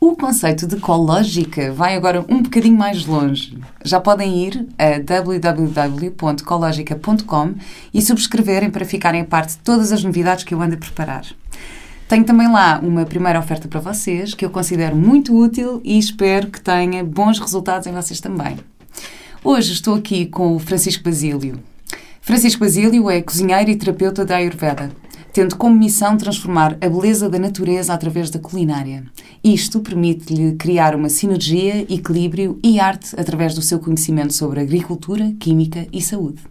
O conceito de ecológica vai agora um bocadinho mais longe. Já podem ir a www.ecologica.com e subscreverem para ficarem a parte de todas as novidades que eu ando a preparar. Tenho também lá uma primeira oferta para vocês que eu considero muito útil e espero que tenha bons resultados em vocês também. Hoje estou aqui com o Francisco Basílio. Francisco Basílio é cozinheiro e terapeuta da Ayurveda tendo como missão transformar a beleza da natureza através da culinária. Isto permite-lhe criar uma sinergia, equilíbrio e arte através do seu conhecimento sobre agricultura, química e saúde.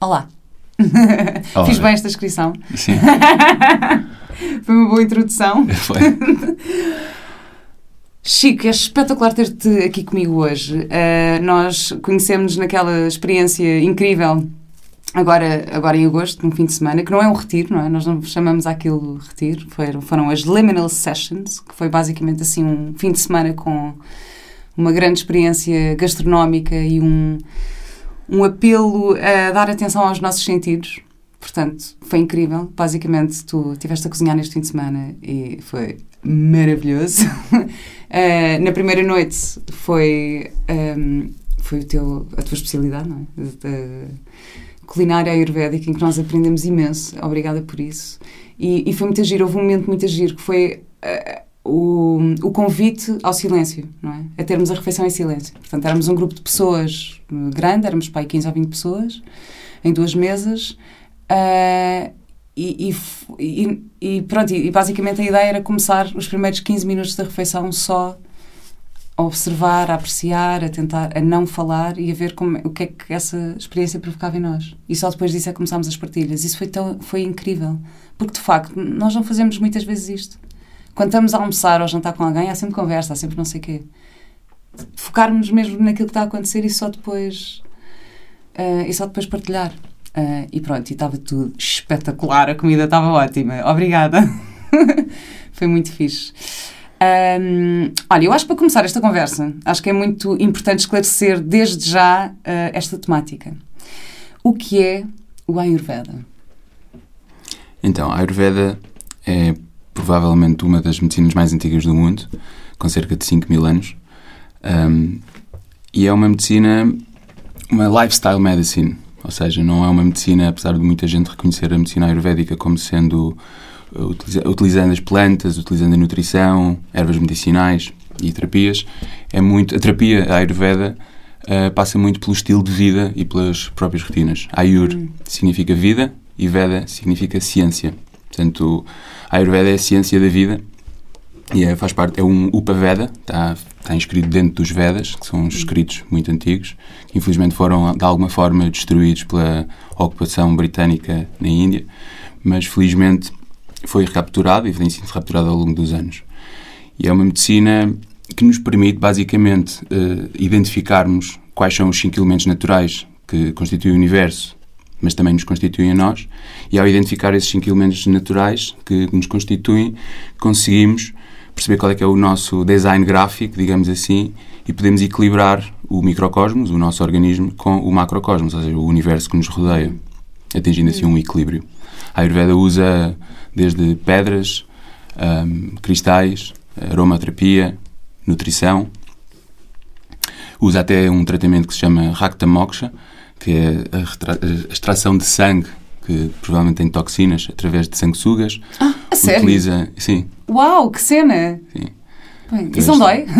Olá! Olá. Fiz bem esta descrição? Sim. Foi uma boa introdução. Foi. Chico, é espetacular ter-te aqui comigo hoje. Uh, nós conhecemos naquela experiência incrível agora, agora em agosto, no fim de semana, que não é um retiro, não é? Nós não chamamos aquilo retiro, foram, foram as Liminal Sessions, que foi basicamente assim um fim de semana com uma grande experiência gastronómica e um, um apelo a dar atenção aos nossos sentidos. Portanto, foi incrível. Basicamente, tu estiveste a cozinhar neste fim de semana e foi maravilhoso. uh, na primeira noite foi, um, ehm, foi o teu, a tua especialidade, não é? De, culinária ayurvédica em que nós aprendemos imenso. Obrigada por isso. E, e foi muito giro. Houve um momento muito giro que foi uh, o, o convite ao silêncio, não é? A termos a refeição em silêncio. Portanto, éramos um grupo de pessoas grande, éramos pai 15 ou 20 pessoas, em duas mesas. Uh, e, e, e, pronto, e basicamente a ideia era começar os primeiros 15 minutos da refeição só a observar, a apreciar, a tentar, a não falar e a ver como, o que é que essa experiência provocava em nós. E só depois disso é que começámos as partilhas. Isso foi, tão, foi incrível. Porque, de facto, nós não fazemos muitas vezes isto. Quando estamos a almoçar ou jantar com alguém, há sempre conversa, há sempre não sei o quê. Focarmos mesmo naquilo que está a acontecer e só depois, uh, e só depois partilhar. Uh, e pronto, e estava tudo espetacular, a comida estava ótima. Obrigada. foi muito fixe. Um, olha, eu acho que para começar esta conversa, acho que é muito importante esclarecer desde já uh, esta temática. O que é o Ayurveda? Então, a Ayurveda é provavelmente uma das medicinas mais antigas do mundo, com cerca de 5 mil anos. Um, e é uma medicina, uma lifestyle medicine, ou seja, não é uma medicina, apesar de muita gente reconhecer a medicina ayurvédica como sendo utilizando as plantas, utilizando a nutrição, ervas medicinais e terapias, é muito a terapia a Ayurveda uh, passa muito pelo estilo de vida e pelas próprias rotinas. Ayur hum. significa vida e Veda significa ciência. Portanto, a Ayurveda é a ciência da vida e é, faz parte, é um Upaveda, está, está inscrito dentro dos Vedas, que são uns escritos muito antigos, que infelizmente foram de alguma forma destruídos pela ocupação britânica na Índia, mas felizmente foi recapturado e vem sendo recapturado ao longo dos anos. E é uma medicina que nos permite, basicamente, uh, identificarmos quais são os cinco elementos naturais que constituem o universo, mas também nos constituem a nós, e ao identificar esses cinco elementos naturais que nos constituem, conseguimos perceber qual é que é o nosso design gráfico, digamos assim, e podemos equilibrar o microcosmos, o nosso organismo, com o macrocosmos, ou seja, o universo que nos rodeia, atingindo assim um equilíbrio. A Ayurveda usa desde pedras, um, cristais, aromaterapia, nutrição. Usa até um tratamento que se chama Rakta Moksha, que é a, extração de sangue que provavelmente tem toxinas através de sanguessugas. Ah, a sério? Utiliza, sim. Uau, que cena! Sim. Bem, isso não dói?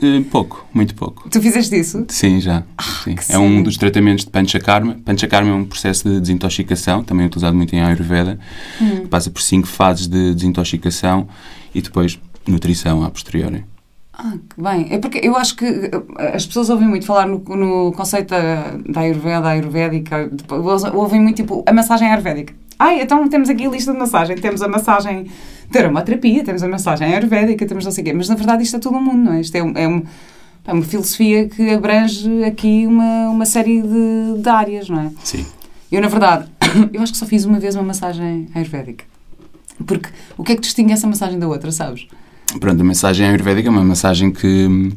Eh, pouco, muito pouco. Tu fizeste isso? Sim, já. Ah, sim. É um dos tratamentos de Panchakarma. Panchakarma é um processo de desintoxicação, também utilizado muito em Ayurveda, hum. que passa por cinco fases de desintoxicação e depois nutrição a posteriori. Ah, que bem. É porque eu acho que eh, as pessoas ouvem muito falar no, no conceito da, da Ayurveda, ayurvédica, ouvem muito tipo a massagem ayurvédica. Ai, então temos aqui a lista de massagem, temos a massagem de aromaterapia, temos a massagem ayurvédica, temos não sei o quê, mas na verdade isto é todo um mundo, não é? Isto é, um, é um é uma filosofia que abrange aqui uma, uma série de, de áreas, não é? Sim. Eu, na verdade, eu acho que só fiz uma vez uma massagem ayurvédica. Porque o que é que distingue essa massagem da outra, sabes? Pronto, a massagem ayurvédica é uma massagem que hum,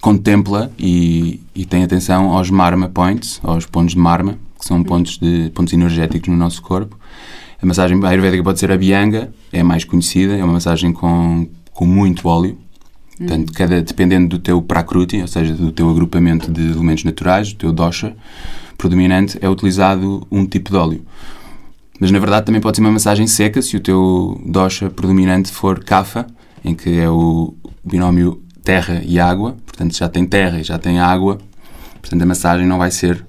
contempla e, e tem atenção aos marma points, aos pontos de marma, que são pontos, de, pontos energéticos no nosso corpo. A massagem ayurvédica pode ser a bianga, é a mais conhecida, é uma massagem com, com muito óleo. Portanto, cada, dependendo do teu prakruti, ou seja, do teu agrupamento de elementos naturais, do teu dosha predominante, é utilizado um tipo de óleo. Mas, na verdade, também pode ser uma massagem seca se o teu dosha predominante for kapha, em que é o binómio terra e água. Portanto, já tem terra e já tem água. Portanto, a massagem não vai ser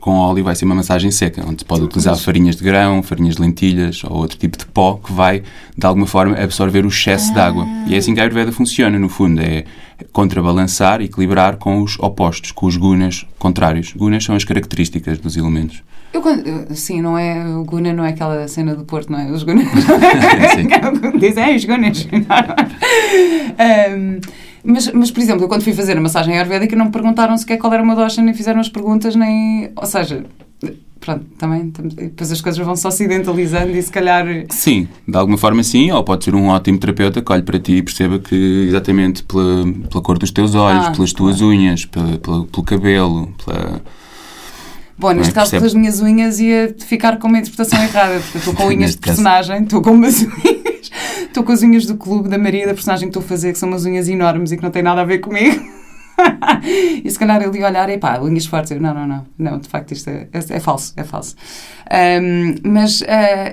com óleo, vai ser uma massagem seca, onde se pode utilizar farinhas de grão, farinhas de lentilhas ou outro tipo de pó que vai, de alguma forma, absorver o excesso de água. E é assim que a Ayurveda funciona, no fundo, é contrabalançar, equilibrar com os opostos, com os gunas contrários. Gunas são as características dos elementos. Eu, quando, sim, não é, o Guna não é aquela cena do Porto, não é? Os Gunas. Dizem, é, os Gunas. Ahm, mas, mas, por exemplo, eu quando fui fazer a massagem ayurvédica não me perguntaram sequer qual era uma dosha, nem fizeram as perguntas, nem... Ou seja, pronto, também... Depois as coisas vão só ocidentalizando e se calhar... Sim, de alguma forma sim, ou pode ser um ótimo terapeuta que olhe para ti e perceba que exatamente pela, pela cor dos teus olhos, Ah, pelas tuas unhas, pela, pela- pelo cabelo, pela... Bom, neste Não é? caso, Percebe? pelas minhas unhas ia ficar com uma interpretação errada, porque eu estou com unhas Neste de personagem, estou com umas unhas, estou com as unhas do clube da Maria, da personagem que estou a fazer, que são umas unhas enormes e que não têm nada a ver comigo. e se calhar ia olhar e pá, unhas fortes. Eu, não, não, não, não, de facto isto é, é, é falso, é falso. Ahm, mas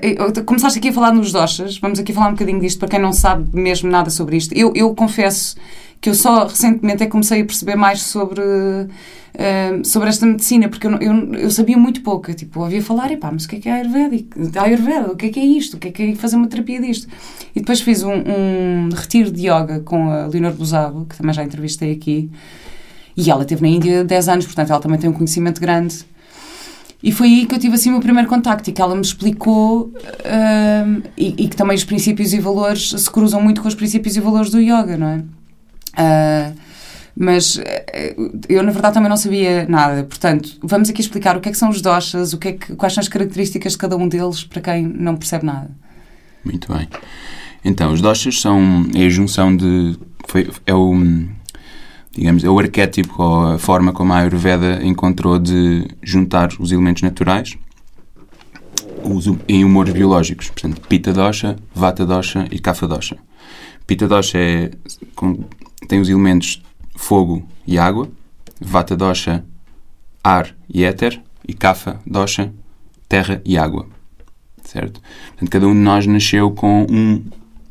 eu- começaste aqui a falar nos doshas, vamos aqui falar um bocadinho disto para quem não sabe mesmo nada sobre isto. Eu, eu confesso que eu só recentemente é que comecei a perceber mais sobre, ah, sobre esta medicina, porque eu, eu, eu sabia muito pouco. Tipo, ouvia falar, e pá, mas o que é que é Ayurvédico? Ayurveda, o que é que é isto? O que é que é fazer uma terapia disto? E depois fiz um, um retiro de yoga com a Leonor Buzabo, que também já entrevistei aqui, e ela esteve na Índia 10 anos, portanto ela também tem um conhecimento grande. E foi aí que eu tive assim o meu primeiro contacto e que ela me explicou ah, e, e que também os princípios e valores se cruzam muito com os princípios e valores do yoga, não é? Ah, mas eh, eu, na verdade, também não sabia nada. Portanto, vamos aqui explicar o que é que são os doshas, o que é que, quais são as características de cada um deles para quem não percebe nada. Muito bem. Então, os doshas são é a junção de... Foi, é o... Digamos, é o arquétipo ou a forma como a Ayurveda encontrou de juntar os elementos naturais em humores biológicos. Portanto, Pitta dosha, Vata dosha e Kapha dosha. Pitta dosha é, tem os elementos fogo e água, Vata dosha, ar e éter, e Kapha dosha, terra e água. Certo? Portanto, cada um de nós nasceu com um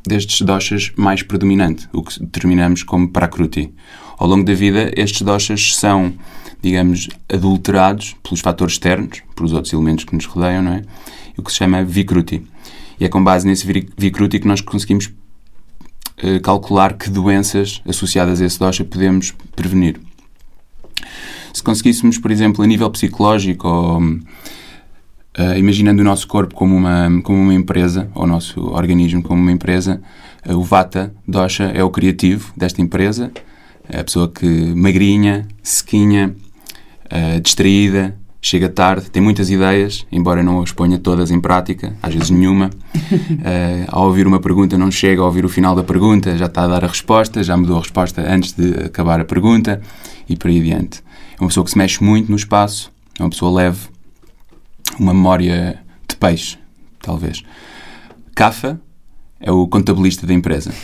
destes doshas mais predominante, o que determinamos como Prakruti. Ao longo da vida, estes doshas são, digamos, adulterados pelos fatores externos, pelos outros elementos que nos rodeiam, não é? O que se chama Vikruti. E é com base nesse vi- Vikruti que nós conseguimos eh, calcular que doenças associadas a esse dosha podemos prevenir. Se conseguíssemos, por exemplo, a nível psicológico ou Uh, imaginando o nosso corpo como uma, como uma empresa, ou o nosso organismo como uma empresa, uh, o Vata Dosha é o criativo desta empresa, é a pessoa que magrinha, sequinha, distraída, chega tarde, tem muitas ideias, embora não as ponha todas em prática, às vezes nenhuma. Uh, ao ouvir uma pergunta não chega a ouvir o final da pergunta, já está a dar a resposta, já mudou a resposta antes de acabar a pergunta e por aí adiante. É uma pessoa que se mexe muito no espaço, é uma pessoa leve, uma memória de peixe, talvez. Cafa é o contabilista da empresa.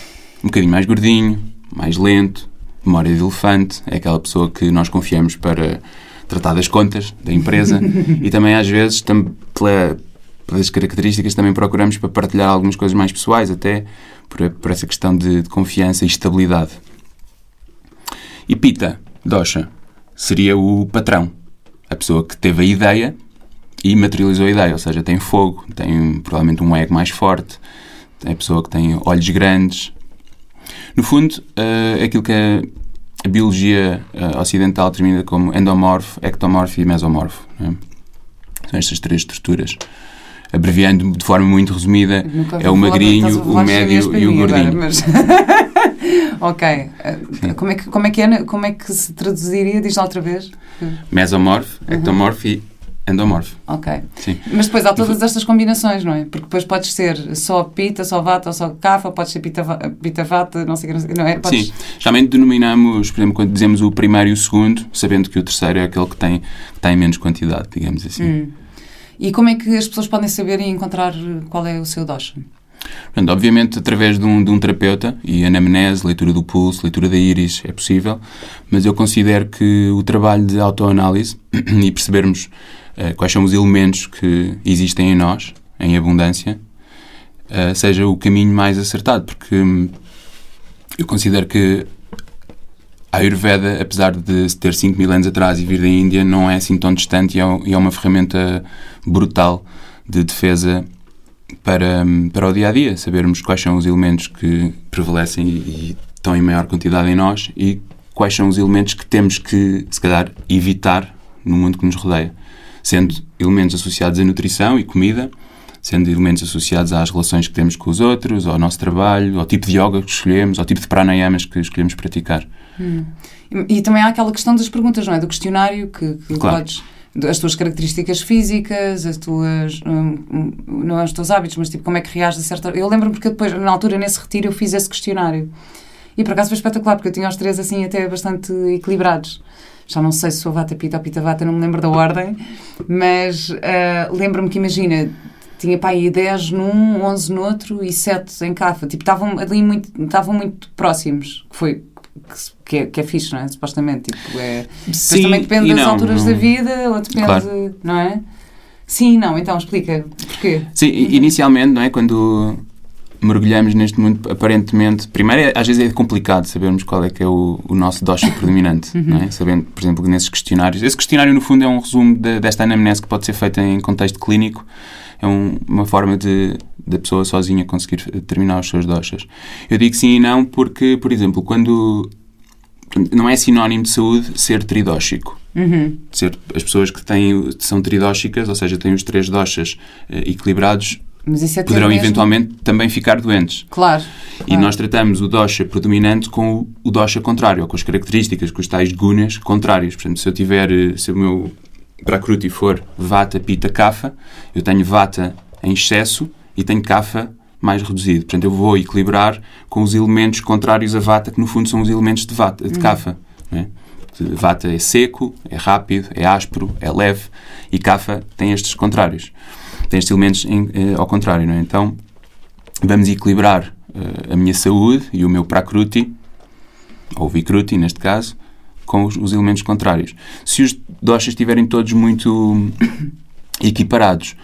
Um bocadinho mais gordinho, mais lento, memória de elefante, é aquela pessoa que nós confiamos para tratar das contas da empresa e também às vezes, tam, pela, pelas características, também procuramos para partilhar algumas coisas mais pessoais, até por, por essa questão de, de confiança e estabilidade. E Pita, Dosha, seria o patrão, a pessoa que teve a ideia e materializou a ideia, ou seja, tem fogo, tem provavelmente um ego mais forte, é a pessoa que tem olhos grandes. No fundo, é aquilo que a, a biologia uh, ocidental determina como endomorfo, ectomorfo e mesomorfo. É? São estas três estruturas. Abreviando de forma muito resumida, é o magrinho, o médio e o gordinho. Mas... ok. Uh, como é, que, como, é que é, como é que se traduziria? Diz lá outra vez. Mesomorfo, uhum. ectomorfo e endomorfo. Ok. Sim. Mas depois há todas estas combinações, não é? Porque depois podes ser só pita, só vata ou só cafa, pode ser pita, pita vata, não sei o que, não é? Podes... Sim. Geralmente denominamos, por exemplo, quando dizemos o primeiro e o segundo, sabendo que o terceiro é aquele que tem, que tem menos quantidade, digamos assim. Hum. E como é que as pessoas podem saber e encontrar qual é o seu dosha? Portanto, obviamente, através de um, de um terapeuta e anamnese, leitura do pulso, leitura da íris, é possível, mas eu considero que o trabalho de autoanálise e percebermos quais são os elementos que existem em nós, em abundância, uh, seja o caminho mais acertado, porque hum, eu considero que a Ayurveda, apesar de ter 5 mil anos atrás e vir da Índia, não é assim tão distante e é, é uma ferramenta brutal de defesa para, para o dia a dia, sabermos quais são os elementos que prevalecem e, e estão em maior quantidade em nós e quais são os elementos que temos que, se calhar, evitar no mundo que nos rodeia, sendo elementos associados à nutrição e comida, sendo elementos associados às relações que temos com os outros, ao nosso trabalho, ao tipo de yoga que escolhemos, ao tipo de pranayamas que escolhemos praticar. Hum. E, e, também há aquela questão das perguntas, não é? Do questionário que, que claro. podes as tuas características físicas, as tuas, um, não é os teus hábitos, mas tipo como é que reages a certa... Eu lembro-me porque depois, na altura, nesse retiro, eu fiz esse questionário. E por acaso foi espetacular, porque eu tinha os três assim até bastante equilibrados. Já não sei se sou vata pita ou pita vata, não me lembro da ordem, mas uh, lembro-me que, imagina, tinha pá aí 10 num, 11 no outro e 7 em cafa. Tipo, estavam ali muito, estavam muito próximos. Que foi que é, que é fixe, não é? Supostamente. Tipo, é... Sim, também depende das não, alturas não. da vida, ou depende, claro. não é? Sim, não, então explica porquê. Sim, inicialmente, não é? Quando mergulhamos neste mundo, aparentemente, primeiro, é, às vezes é complicado sabermos qual é que é o, o nosso dosha predominante, uhum. é? Sabendo, por exemplo, nesses questionários. Esse questionário, no fundo, é um resumo de, desta anamnese que pode ser feita em contexto clínico. É um, uma forma de da pessoa sozinha conseguir determinar os seus doshas. Eu digo sim e não porque, por exemplo, quando não é sinónimo de saúde ser tridóxico. Uhum. Ser, as pessoas que têm, são tridóxicas, ou seja, têm os três doshas uh, equilibrados, é poderão eventualmente também ficar doentes. Claro. E nós tratamos o dosha predominante com o, o dosha contrário, ou com as características, com os tais gunas contrários. Portanto, se eu tiver, eh, se o meu prakruti for vata, pita, kapha, eu tenho vata em excesso e tenho kapha mais reduzido. Portanto, eu vou equilibrar com os elementos contrários a vata, que no fundo são os elementos de, vata, de uhum. kapha. É? Vata é seco, é rápido, é áspero, é leve e kapha tem estes contrários. Tem estes elementos em, eh, ao contrário. Não é? Então, vamos equilibrar uh, a minha saúde e o meu prakruti, ou vikruti neste caso, com os, os elementos contrários. Se os doshas estiverem todos muito equiparados,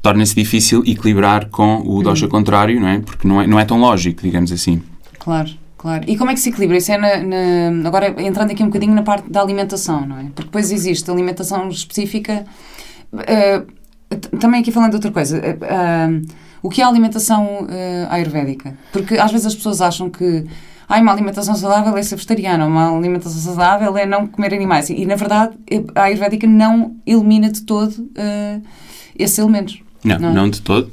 torna-se difícil equilibrar com o dosha uhum. contrário, não é? Porque não é, não é tão lógico, digamos assim. Claro. Claro. E como é que se equilibra? Isso é na, na, agora entrando aqui um bocadinho na parte da alimentação, não é? Porque depois existe alimentação específica. Uh, também aqui falando de outra coisa. Uh, o que é a alimentação uh, ayurvédica? Porque às vezes as pessoas acham que ah, uma alimentação saudável é ser vegetariana, uma alimentação saudável é não comer animais. E, na verdade, a ayurvédica não elimina de todo esses elementos. Não, não, não de todo.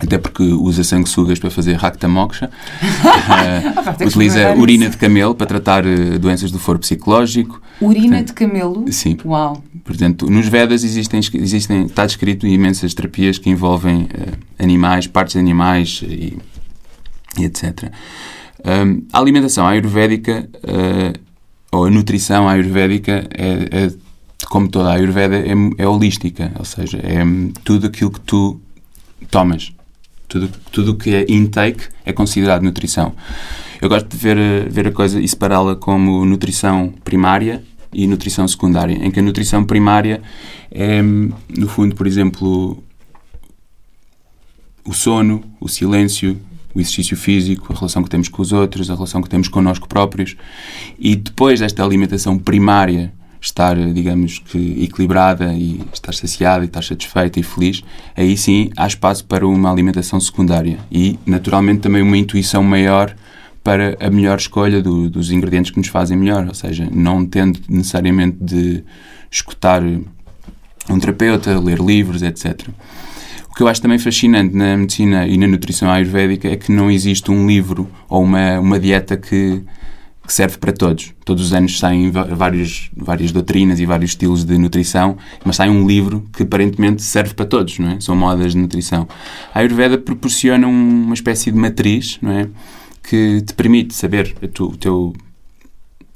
Até porque usa sanguessugas para fazer Rakta Moksha. uh, utiliza urina de camelo para tratar uh, doenças do foro psicológico. Urina Portanto, de camelo? Sim. Uau. Portanto, nos Vedas existem, existem, está descrito imensas terapias que envolvem uh, animais, partes de animais e, e etc. Um, a alimentação ayurvédica ou a nutrição ayurvédica é, é como toda a Ayurveda, é, é holística, ou seja, é tudo aquilo que tu tomas. Tudo, tudo que é intake é considerado nutrição. Eu gosto de ver, ver a coisa e separá-la como nutrição primária e nutrição secundária, em que a nutrição primária é, no fundo, por exemplo, o sono, o silêncio, o exercício físico, a relação que temos com os outros, a relação que temos connosco próprios. E depois desta alimentação primária estar, digamos que, equilibrada e estar saciada e estar satisfeita e feliz, aí sim há espaço para uma alimentação secundária e, naturalmente, também uma intuição maior para a melhor escolha do, dos ingredientes que nos fazem melhor, ou seja, não tendo necessariamente de escutar um terapeuta, ler livros, etc. O que eu acho também fascinante na medicina e na nutrição ayurvédica é que não existe um livro ou uma, uma dieta que, que serve para todos. Todos os anos saem vários, várias doutrinas e vários estilos de nutrição, mas sai um livro que aparentemente serve para todos, não é? São modas de nutrição. A Ayurveda proporciona uma espécie de matriz, não é? Que te permite saber tu, o teu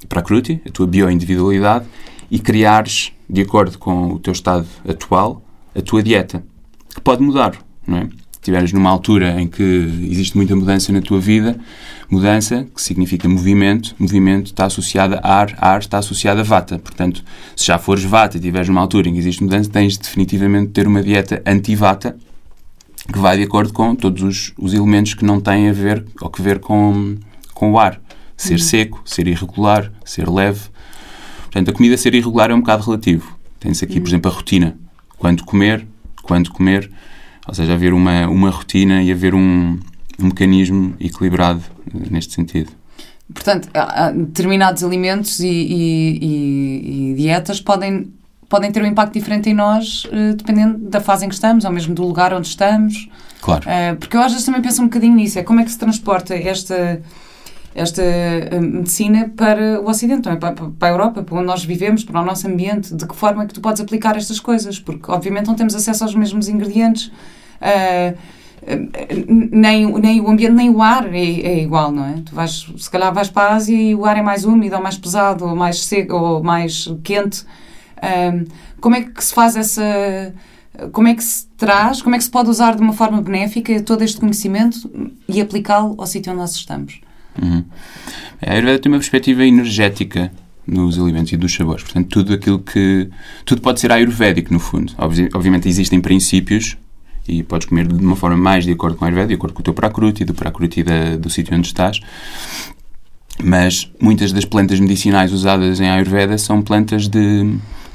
prakruti, a tua bioindividualidade, e criares, de acordo com o teu estado atual, a tua dieta, que pode mudar, não é? Estiveres numa altura em que existe muita mudança na tua vida, mudança, que significa movimento, movimento está associado a ar, ar está associado a vata. Portanto, se já fores vata e estiveres numa altura em que existe mudança, tens definitivamente de ter uma dieta anti-vata que vai de acordo com todos os, os, elementos que não têm a ver ou que ver com, com o ar. Ser uhum. seco, ser irregular, ser leve. Portanto, a comida ser irregular é um bocado relativo. Tens aqui, uhum. por exemplo, a rotina. Quando comer, quando comer, ou seja, haver uma, uma rotina e haver um, um mecanismo equilibrado eh, neste sentido. Portanto, determinados alimentos e, e, e, dietas podem, podem ter um impacto diferente em nós, uh, dependendo da fase em que estamos, ou mesmo do lugar onde estamos. Claro. Uh, porque eu às vezes também penso um bocadinho nisso, é como é que se transporta esta, esta medicina para o Ocidente, é? para, para a Europa, para onde nós vivemos, para o nosso ambiente, de que forma é que tu podes aplicar estas coisas, porque obviamente não temos acesso aos mesmos ingredientes. Uh, nem, nem o ambiente nem o ar é, é, igual, não é? Tu vais, se calhar vais para a Ásia e o ar é mais úmido, ou mais pesado, ou mais seco, ou mais quente. Como é que se faz essa. Como é que se traz, como é que se pode usar de uma forma benéfica todo este conhecimento e aplicá-lo ao sítio onde nós estamos? Uhum. A Ayurveda tem uma perspectiva energética nos alimentos e dos sabores. Portanto, tudo aquilo que. Tudo pode ser ayurvédico, no fundo. Obviamente, existem princípios e podes comer de uma forma mais de acordo com a Ayurveda, de acordo com o teu prakruti, do prakruti da, do sítio onde estás. Mas muitas das plantas medicinais usadas em Ayurveda são plantas de,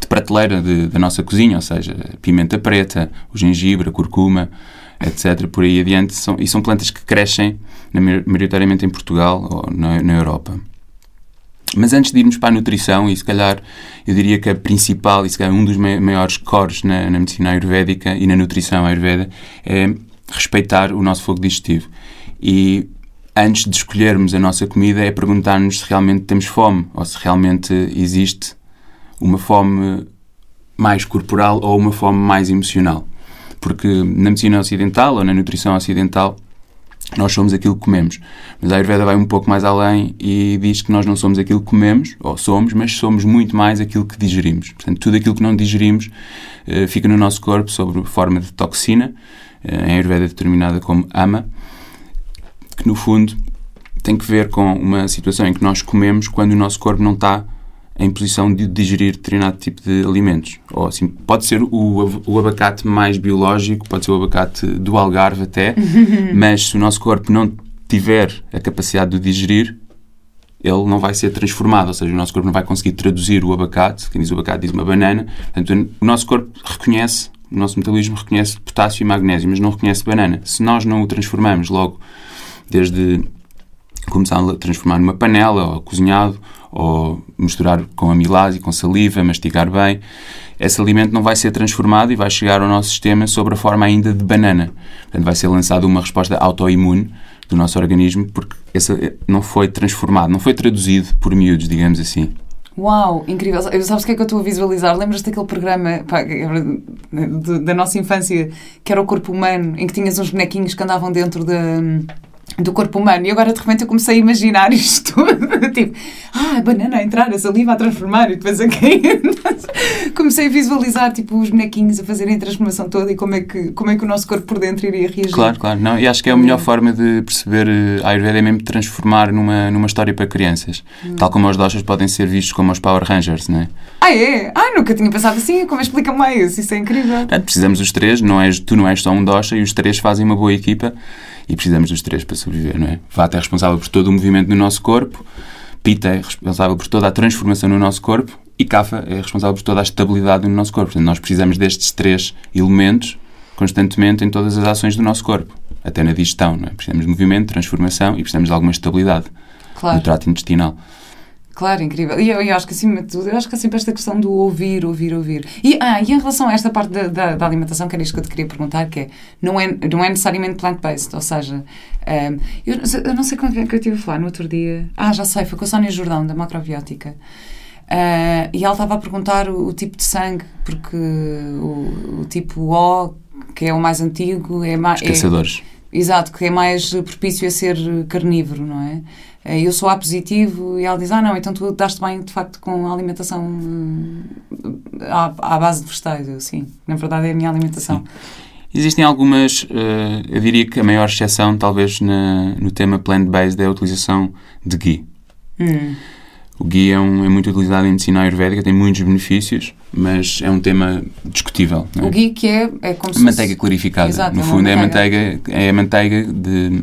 de prateleira de, da nossa cozinha, ou seja, pimenta preta, o gengibre, a curcuma, etc. Por aí adiante. São, e são plantas que crescem maioritariamente em Portugal ou na, na Europa. Mas antes de irmos para a nutrição, e se calhar eu diria que a principal, e se calhar um dos maiores cores na, na medicina ayurvédica e na nutrição ayurveda, é respeitar o nosso fogo digestivo. E antes de escolhermos a nossa comida, é perguntar-nos se realmente temos fome ou se realmente existe uma fome mais corporal ou uma fome mais emocional. Porque na medicina ocidental ou na nutrição ocidental, nós somos aquilo que comemos. Mas a Ayurveda vai um pouco mais além e diz que nós não somos aquilo que comemos, ou somos, mas somos muito mais aquilo que digerimos. Portanto, tudo aquilo que não digerimos uh, fica no nosso corpo sob forma de toxina, uh, em Ayurveda determinada como ama, que no fundo tem que ver com uma situação em que nós comemos quando o nosso corpo não está em posição de digerir determinado tipo de alimentos. Ou assim, pode ser o, o abacate mais biológico, pode ser o abacate do Algarve até, mas se o nosso corpo não tiver a capacidade de digerir, ele não vai ser transformado, ou seja, o nosso corpo não vai conseguir traduzir o abacate, quem diz o abacate diz uma banana, portanto, o nosso corpo reconhece, o nosso metabolismo reconhece potássio e magnésio, mas não reconhece banana. Se nós não o transformamos logo, desde começar a transformar numa panela ou cozinhado, ou misturar com amilase, com saliva, mastigar bem, esse alimento não vai ser transformado e vai chegar ao nosso sistema sob a forma ainda de banana. Portanto, vai ser lançada uma resposta autoimune do nosso organismo porque esse não foi transformado, não foi traduzido por miúdos, digamos assim. Uau, incrível. Sabes o que é que eu estou a visualizar? Lembras-te daquele programa pá, da nossa infância que era o corpo humano, em que tinhas uns bonequinhos que andavam dentro da. De do corpo humano. E agora de repente eu comecei a imaginar isto tudo. tipo, ah, a banana a entrar, a saliva a transformar e depois a cair. comecei a visualizar tipo os bonequinhos a fazerem a transformação toda e como é que, como é que o nosso corpo por dentro iria reagir. Claro, claro. Não, e acho que é a melhor hum. forma de perceber eh, a Ayurveda é mesmo transformar numa, numa história para crianças. Hum. Tal como os doshas podem ser vistos como os Power Rangers, não é? Ah, é? Ah, nunca tinha pensado assim. Como explica-me mais? Isso é incrível. precisamos dos três. Não és, tu não és só um dosha e os três fazem uma boa equipa e precisamos dos três para sobreviver, não é? Vata é responsável por todo o movimento no nosso corpo, Pita é responsável por toda a transformação no nosso corpo e Kapha é responsável por toda a estabilidade no nosso corpo. Portanto, nós precisamos destes três elementos constantemente em todas as ações do nosso corpo, até na digestão, não é? Precisamos de movimento, transformação e precisamos de alguma estabilidade claro. no trato intestinal. Claro, incrível. E eu, eu, acho que acima de tudo, eu acho que há sempre esta questão do ouvir, ouvir, ouvir. E, ah, e em relação a esta parte da, da, da alimentação, que era isto que eu te queria perguntar, que é, não é, não é necessariamente plant-based, ou seja, um, eu, eu, não sei como é que eu estive a falar no outro dia. Ah, já sei, foi com a Sónia Jordão, da macrobiótica. Uh, e ela estava a perguntar o, o, tipo de sangue, porque o, o, tipo O, que é o mais antigo, é mais. Os caçadores. É, exato, que é mais propício a ser carnívoro, não é? Eh, eu sou A positivo e ela diz: Ah, não, então tu daste bem de facto com a alimentação eh, à, à base de vegetais. Eu, sim, na verdade é a minha alimentação. Sim. Existem algumas, uh, eu diria que a maior exceção, talvez, na, no tema plant-based é a utilização de ghee. Hum. O ghee é, um, é, muito utilizado em medicina ayurvédica, tem muitos benefícios, mas é um tema discutível. É? O ghee que é, é como se Manteiga clarificada. Exato, no é fundo, manteiga. é a manteiga, é a manteiga de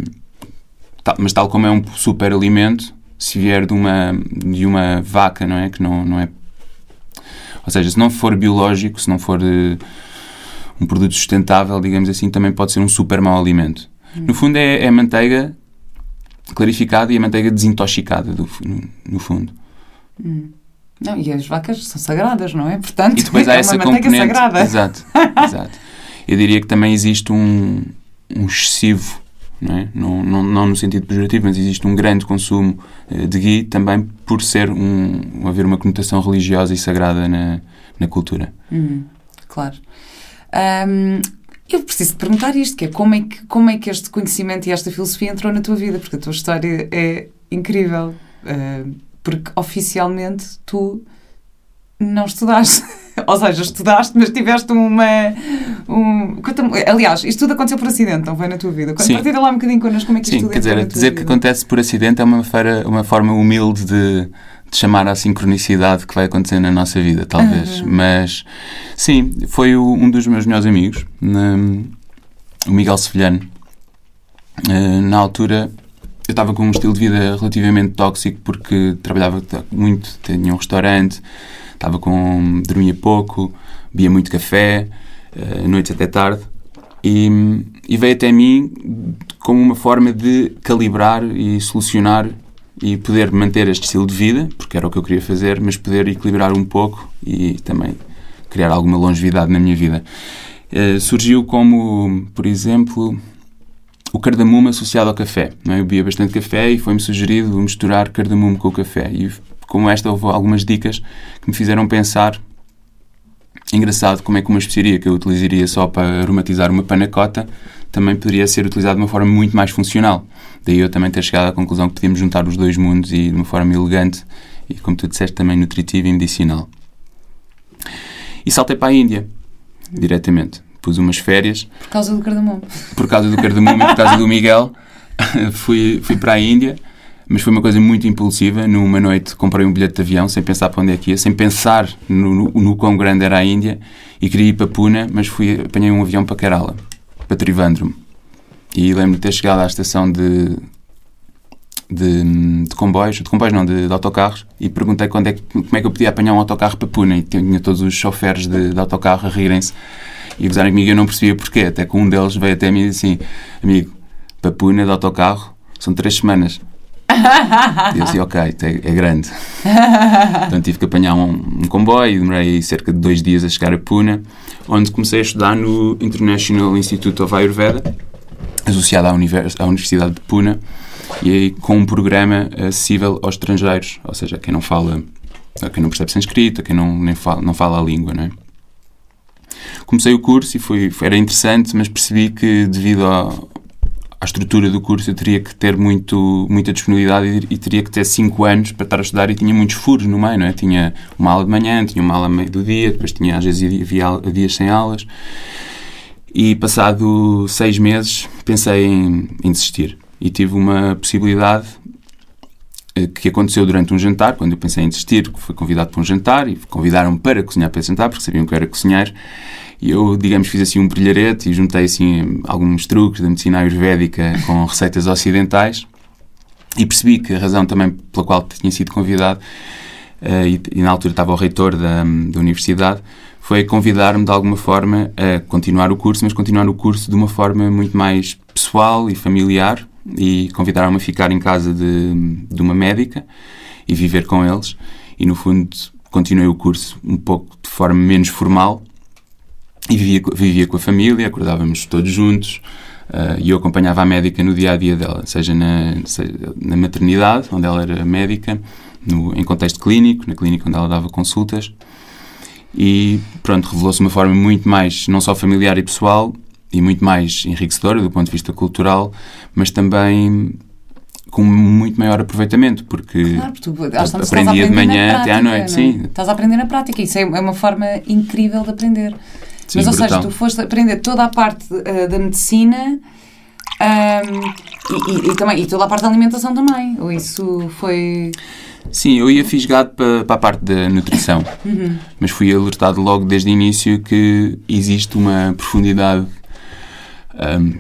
mas tal como é um super alimento, se vier de uma, de uma vaca, não é? Que não, não é. Ou seja, se não for biológico, se não for uh, um produto sustentável, digamos assim, também pode ser um super mau alimento. Hum. No fundo, é, é a manteiga clarificada e a manteiga desintoxicada, do, no, no fundo. Hum. Não, e as vacas são sagradas, não é? Portanto, e depois há é essa uma componente. sagrada. Exato, exato. Eu diria que também existe um, um excessivo não, é? não, não, não, no sentido pejorativo, mas existe um grande consumo uh, de ghee também por ser um, haver uma conotação religiosa e sagrada na, na cultura. Hum, claro. Um, eu preciso te perguntar isto, que é como, é que como é que este conhecimento e esta filosofia entrou na tua vida, porque a tua história é incrível, uh, porque oficialmente tu não estudaste. Ou seja, estudaste, mas tiveste uma. Um, aliás, isto tudo aconteceu por acidente, não foi na tua vida? Sim. Partilha lá um bocadinho connosco como é que Sim, isto tudo quer dizer, dizer que acontece por acidente é uma, uma forma humilde de, de chamar à sincronicidade que vai acontecer na nossa vida, talvez. Uhum. Mas, sim, foi o, um dos meus melhores amigos, o Miguel Sevilhano. Uh, na altura, eu estava com um estilo de vida relativamente tóxico porque trabalhava muito, tinha um restaurante estava com. dormia pouco, bebia muito café, uh, noites até tarde. E, e, veio até mim como uma forma de calibrar e solucionar e poder manter este estilo de vida, porque era o que eu queria fazer, mas poder equilibrar um pouco e também criar alguma longevidade na minha vida. Uh, surgiu como, por exemplo, o cardamomo associado ao café. Não é? Eu bebia bastante café e foi-me sugerido misturar cardamomo com o café. E como esta, houve algumas dicas que me fizeram pensar. Engraçado como é que uma especiaria que eu utilizaria só para aromatizar uma panacota também poderia ser utilizada de uma forma muito mais funcional. Daí eu também ter chegado à conclusão que podíamos juntar os dois mundos e de uma forma elegante e, como tu disseste, também nutritiva e medicinal. E saltei para a Índia, diretamente. Pus umas férias. Por causa do cardamomo. Por causa do cardamomo e por causa do Miguel. fui, fui para a Índia mas foi uma coisa muito impulsiva. Numa noite comprei um bilhete de avião sem pensar para onde é que ia, sem pensar no, no, no quão grande era a Índia e queria ir para Pune, mas fui, apanhei um avião para Kerala, para Trivandrum. E lembro de ter chegado à estação de, de, de comboios, de comboios não, de, de, autocarros, e perguntei quando é como é que eu podia apanhar um autocarro para Pune. E tinha todos os choferes de, de autocarro a rirem-se e gozarem comigo. Eu não percebia porquê, até que um deles veio até mim e disse assim: Amigo, para Pune de autocarro são três semanas. Eu disse, ok, é, é grande. então tive que apanhar um, um comboio, demorei cerca de dois dias a chegar a Pune, onde comecei a estudar no International Institute of Ayurveda, associado à, Univers à Universidade de Pune, e aí com um programa acessível aos estrangeiros, ou seja, a quem não fala, a quem não percebe sânscrito, a quem não, nem fala, não fala a língua, não é? Comecei o curso e foi, era interessante, mas percebi que devido ao, à estrutura do curso eu teria que ter muito, muita disponibilidade e, teria que ter 5 anos para estar a estudar e tinha muitos furos no meio, não é? Tinha uma aula de manhã, tinha uma aula meio do dia, depois tinha às vezes havia dias sem aulas. E passado seis meses pensei em, em desistir e tive uma possibilidade que aconteceu durante um jantar, quando eu pensei em desistir, fui convidado para um jantar e convidaram-me para cozinhar para esse jantar, porque sabiam que eu era cozinheiro. E eu, digamos, fiz assim um brilharete e juntei assim alguns truques da medicina ayurvédica com receitas ocidentais e percebi que a razão também pela qual tinha sido convidado uh, e, e, na altura estava o reitor da, da universidade foi convidar-me de alguma forma a continuar o curso, mas continuar o curso de uma forma muito mais pessoal e familiar e convidaram-me a ficar em casa de, de uma médica e viver com eles. E no fundo continuei o curso um pouco de forma menos formal e vivia, vivia com a família, acordávamos todos juntos uh, e eu acompanhava a médica no dia a dia dela, seja na, seja na maternidade, onde ela era médica, no, em contexto clínico, na clínica onde ela dava consultas. E pronto, revelou-se uma forma muito mais, não só familiar e pessoal, e muito mais enriquecedora do ponto de vista cultural, mas também com muito maior aproveitamento, porque claro, tu, aprendia de manhã prática, até à noite. É? Sim. Estás a aprender na prática, isso é, é uma forma incrível de aprender. Sim, Mas, ou brutal. seja, tu foste aprender toda a parte uh, da medicina um, e, e, e, também, e toda a parte da alimentação também. Ou isso foi. Sim, eu ia fisgado para, para a parte da nutrição, uhum. mas fui alertado logo desde o início que existe uma profundidade um,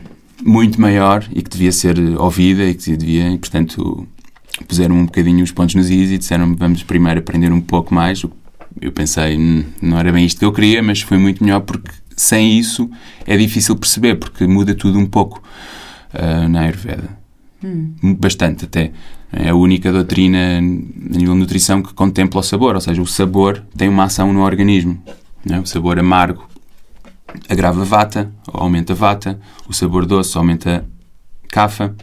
muito maior e que devia ser ouvida e que devia, e, portanto, puseram um bocadinho os pontos nos is e disseram vamos primeiro aprender um pouco mais, eu pensei, hum, não era bem isto que eu queria, mas foi muito melhor porque sem isso é difícil perceber, porque muda tudo um pouco uh, na Ayurveda. Hum. Bastante até. É a única doutrina a nível de nutrição que contempla o sabor, ou seja, o sabor tem uma ação no organismo. É? O sabor amargo agrava vata, aumenta vata, o sabor doce aumenta kapha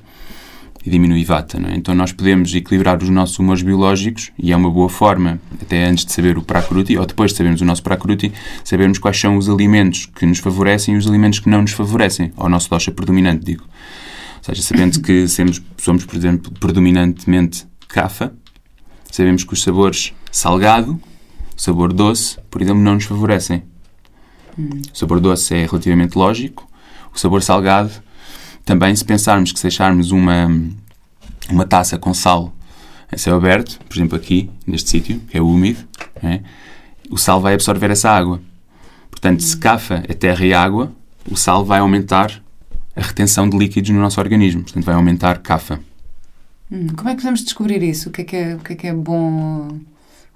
e diminui vata. É? Então nós podemos equilibrar os nossos humores biológicos e é uma boa forma, até antes de saber o prakruti, ou depois de sabermos o nosso prakruti, sabermos quais são os alimentos que nos favorecem e os alimentos que não nos favorecem, ao nosso dosha predominante, digo. Ou seja, sabendo que somos, somos por exemplo, predominantemente kafa, sabemos que os sabores salgado, sabor doce, por exemplo, não nos favorecem. O sabor doce é relativamente lógico, o sabor salgado também, se pensarmos que se deixarmos uma, uma taça com sal em céu aberto, por exemplo aqui, neste sítio, que é úmido, é? o sal vai absorver essa água. Portanto, se cafa é terra e água, o sal vai aumentar a retenção de líquidos no nosso organismo. Portanto, vai aumentar cafa. Hum, como é que podemos descobrir isso? O que é que é, o que é, que é bom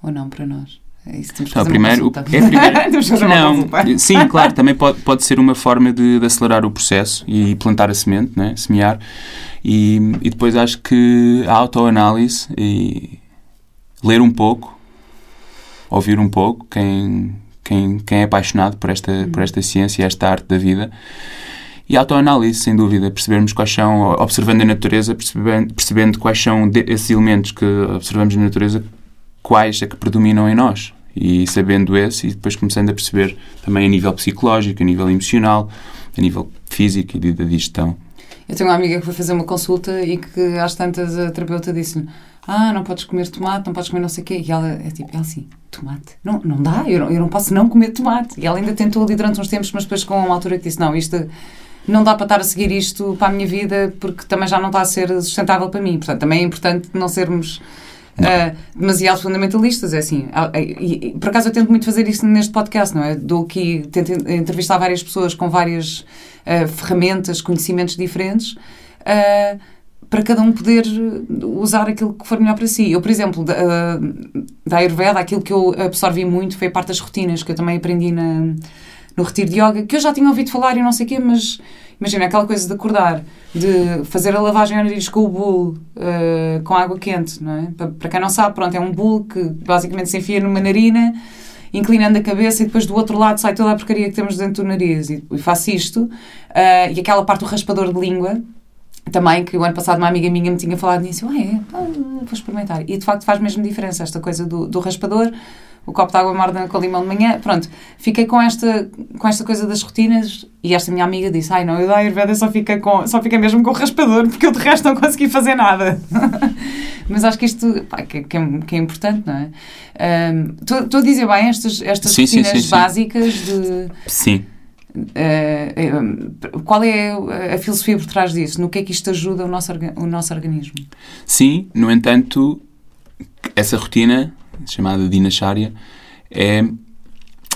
ou não para nós? É isso, temos que não, primeiro, é primeiro não, sim, claro, também pode, pode ser uma forma de, de, acelerar o processo e plantar a semente, né? semear. E, e depois acho que a autoanálise e ler um pouco, ouvir um pouco, quem, quem, quem é apaixonado por esta, hum. por esta ciência, esta arte da vida. E a autoanálise, sem dúvida, percebermos quais são, observando a natureza, percebendo, percebendo quais são esses elementos que observamos na natureza, quais é que predominam em nós e sabendo esse e depois começando a perceber também a nível psicológico, a nível emocional, a nível físico e de digestão. Eu tenho uma amiga que foi fazer uma consulta e que às tantas a terapeuta disse-lhe ah, não podes comer tomate, não podes comer não sei o quê. E ela é tipo, ela assim, tomate? Não, não dá, eu não, eu não posso não comer tomate. E ela ainda tentou ali durante uns tempos, mas depois com uma altura que disse, não, isto não dá para estar a seguir isto para a minha vida porque também já não está a ser sustentável para mim. Portanto, também é importante não sermos uh, demasiado fundamentalistas. É assim, e, e, por acaso eu tento muito fazer isso neste podcast, não é? Dou aqui, tento entrevistar várias pessoas com várias uh, ferramentas, conhecimentos diferentes. Uh, para cada um poder usar aquilo que for melhor para si. Eu, por exemplo, da, da Ayurveda, aquilo que eu absorvi muito foi a parte das rotinas, que eu também aprendi na, no retiro de yoga, que eu já tinha ouvido falar e não sei o quê, mas imagina aquela coisa de acordar, de fazer a lavagem ao nariz com o bull uh, com água quente, não é? Para, para quem não sabe, pronto, é um bull que basicamente se enfia numa narina, inclinando a cabeça e depois do outro lado sai toda a porcaria que temos dentro do nariz. E, e faço isto. Uh, e aquela parte do raspador de língua, também, que o ano passado uma amiga minha me tinha falado nisso. Ah, é? Vou experimentar. E de facto faz mesmo diferença esta coisa do, do raspador o copo de água morna com limão de manhã. Pronto, fiquei com esta, com esta coisa das rotinas e esta minha amiga disse: Ai não, eu da Ayurveda só fica, com, só fica mesmo com o raspador porque eu de resto não consegui fazer nada. Mas acho que isto pá, que, que, é, que, é, importante, não é? Estou um, a dizer bem estas, estas sim, rotinas sim, sim, básicas de. Sim. Uh, qual é a filosofia por trás disso? No que é que isto ajuda o nosso, o nosso organismo? Sim, no entanto, essa rotina chamada dinacharya, é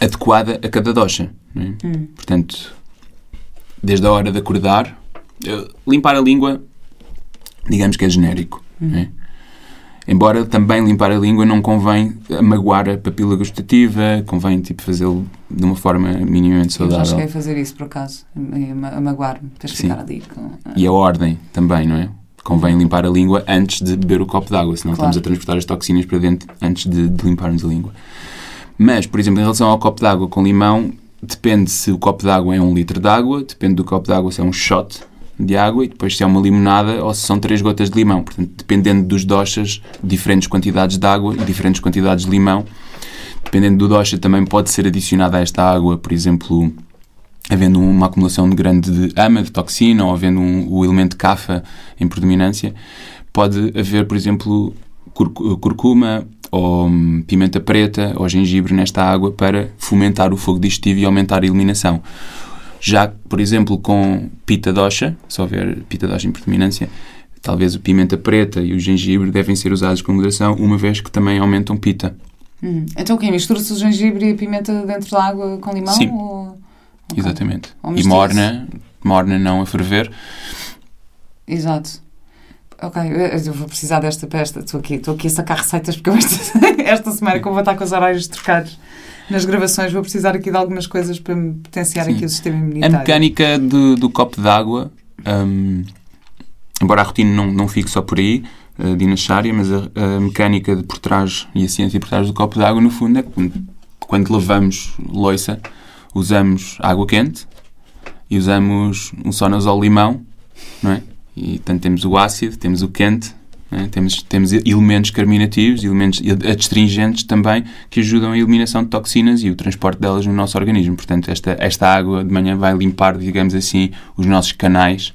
adequada a cada dosha. É? Hum. Portanto, desde a hora de acordar, limpar a língua, digamos que é genérico. Hum. É? Embora também limpar a língua não convém magoar a papila gustativa, convém tipo, fazê-lo de uma forma minimamente saudável. Eu já cheguei a fazer isso por acaso, a magoar-me, tens que ficar ali. Com... E a ordem também, não é? Convém limpar a língua antes de beber o copo d'água, senão Claro. estamos a transportar as toxinas para dentro antes de, de limparmos a língua. Mas, por exemplo, em relação ao copo d'água com limão, depende se o copo d'água é um litro de água, depende do copo d'água se é um shot de água e depois se é uma limonada ou se são três gotas de limão. Portanto, dependendo dos doshas, diferentes quantidades de água e diferentes quantidades de limão. Dependendo do dosha, também pode ser adicionada a esta água, por exemplo, havendo uma acumulação de grande de ama, de toxina, ou havendo um, o elemento cafa em predominância, pode haver, por exemplo, curcu- curcuma ou hum, pimenta preta ou gengibre nesta água para fomentar o fogo digestivo e aumentar a eliminação. Já, por exemplo, com pita dosha, se houver pita dosha em predominância, talvez o pimenta preta e o gengibre devem ser usados com moderação, uma vez que também aumentam pita. Hum. Então o quê? Mistura-se o gengibre e a pimenta dentro da água com limão? Sim. Ou... Exatamente. E morna, morna não a ferver, Exato. Ok, eu vou precisar desta pesta. Estou aqui, estou aqui a sacar receitas porque esta, esta semana, como vou estar com os horários trocados nas gravações, vou precisar aqui de algumas coisas para me potenciar Sim. aqui o sistema A imunitário. mecânica do, do copo d'água, hum, embora a rotina não, não fique só por aí, uh, dinassária, mas a, a mecânica de por trás e a ciência por trás do copo d'água, no fundo, é que quando lavamos louça, usamos água quente e usamos um sonazol limão, não é? E tanto temos o ácido, temos o quente, é? temos, temos elementos carminativos, elementos adstringentes também, que ajudam a eliminação de toxinas e o transporte delas no nosso organismo. Portanto, esta, esta água de manhã vai limpar, digamos assim, os nossos canais,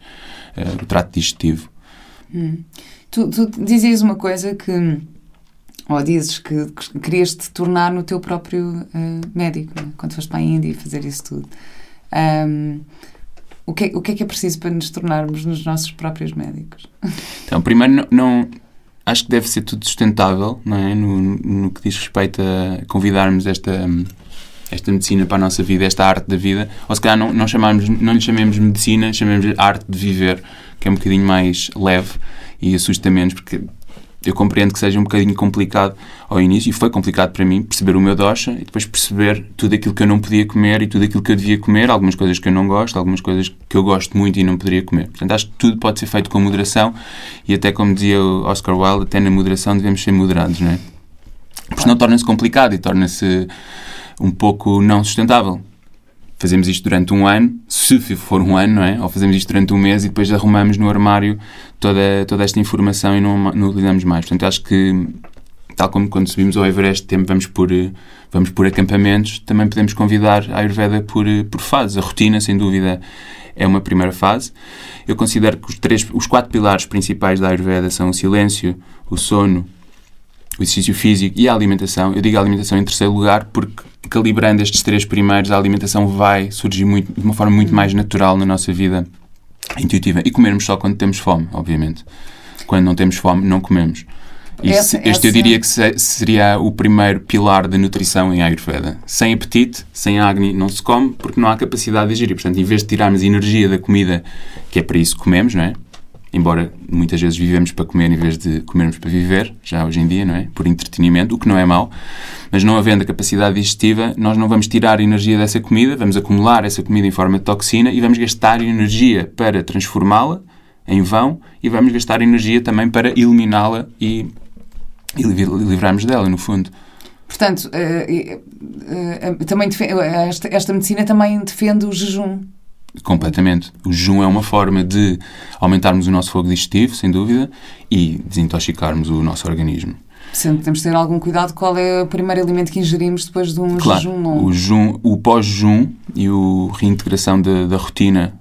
eh, o trato digestivo. Hum. Tu, tu dizias uma coisa que. Ou dizes que, que querias te tornar no teu próprio eh, médico, né? quando foste para a Índia e fazer isso tudo. Ahm, o, que, é- o que é que é preciso para nos tornarmos nos nossos próprios médicos? Então, primeiro, não, não- acho que deve ser tudo sustentável, não é? No, no que diz respeito a convidarmos esta, esta medicina para a nossa vida, esta arte da vida. Ou se calhar não, não, chamamos, não lhe chamemos medicina, chamemos arte de viver, que é um bocadinho mais leve e assusta menos, porque eu compreendo que seja um bocadinho complicado ao início, e foi complicado para mim perceber o meu dosha e depois perceber tudo aquilo que eu não podia comer e tudo aquilo que eu devia comer, algumas coisas que eu não gosto, algumas coisas que eu gosto muito e não poderia comer. Portanto, acho que tudo pode ser feito com moderação e até como dizia o Oscar Wilde, até na moderação devemos ser moderados, não é? Porque senão torna-se complicado e torna-se um pouco não sustentável. Fazemos isto durante um ano, se for um ano, não é? Ou fazemos isto durante um mês e depois arrumamos no armário toda, toda esta informação e não, não utilizamos mais. Portanto, acho que, tal como quando subimos ao Everest, tempo vamos por, eh, vamos por acampamentos, também podemos convidar a Ayurveda por, eh, por fases. A rotina, sem dúvida, é uma primeira fase. Eu considero que os, três, os quatro pilares principais da Ayurveda são o silêncio, o sono, o exercício físico e a alimentação. Eu digo a alimentação em terceiro lugar porque, calibrando estes três primeiros, a alimentação vai surgir muito, de uma forma muito mais natural na nossa vida intuitiva. E comermos só quando temos fome, obviamente. Quando não temos fome, não comemos. E Essa- se- este eu diria que se- seria o primeiro pilar da nutrição em Ayurveda. Sem apetite, sem Agni, não se come porque não há capacidade de digerir. Portanto, em vez de tirarmos energia da comida, que é para isso que comemos, não é? Embora muitas vezes vivemos para comer em vez de comermos para viver, já hoje em dia, não é? Por entretenimento, o que não é mau. Mas não havendo a capacidade digestiva, nós não vamos tirar energia dessa comida, vamos acumular essa comida em forma de toxina e vamos gastar energia para transformá-la em vão e vamos gastar energia também para eliminá-la e, e liv- livrarmos dela, no fundo. Portanto, eh, eh, eh, também esta medicina também defende o jejum. Completamente. O jejum é uma forma de aumentarmos o nosso fogo digestivo, sem dúvida, e desintoxicarmos o nosso organismo. Sempre temos de ter algum cuidado qual é o primeiro alimento que ingerimos depois de um Claro, jejum longo. o, jejum, o pós-jejum e a reintegração da, da rotina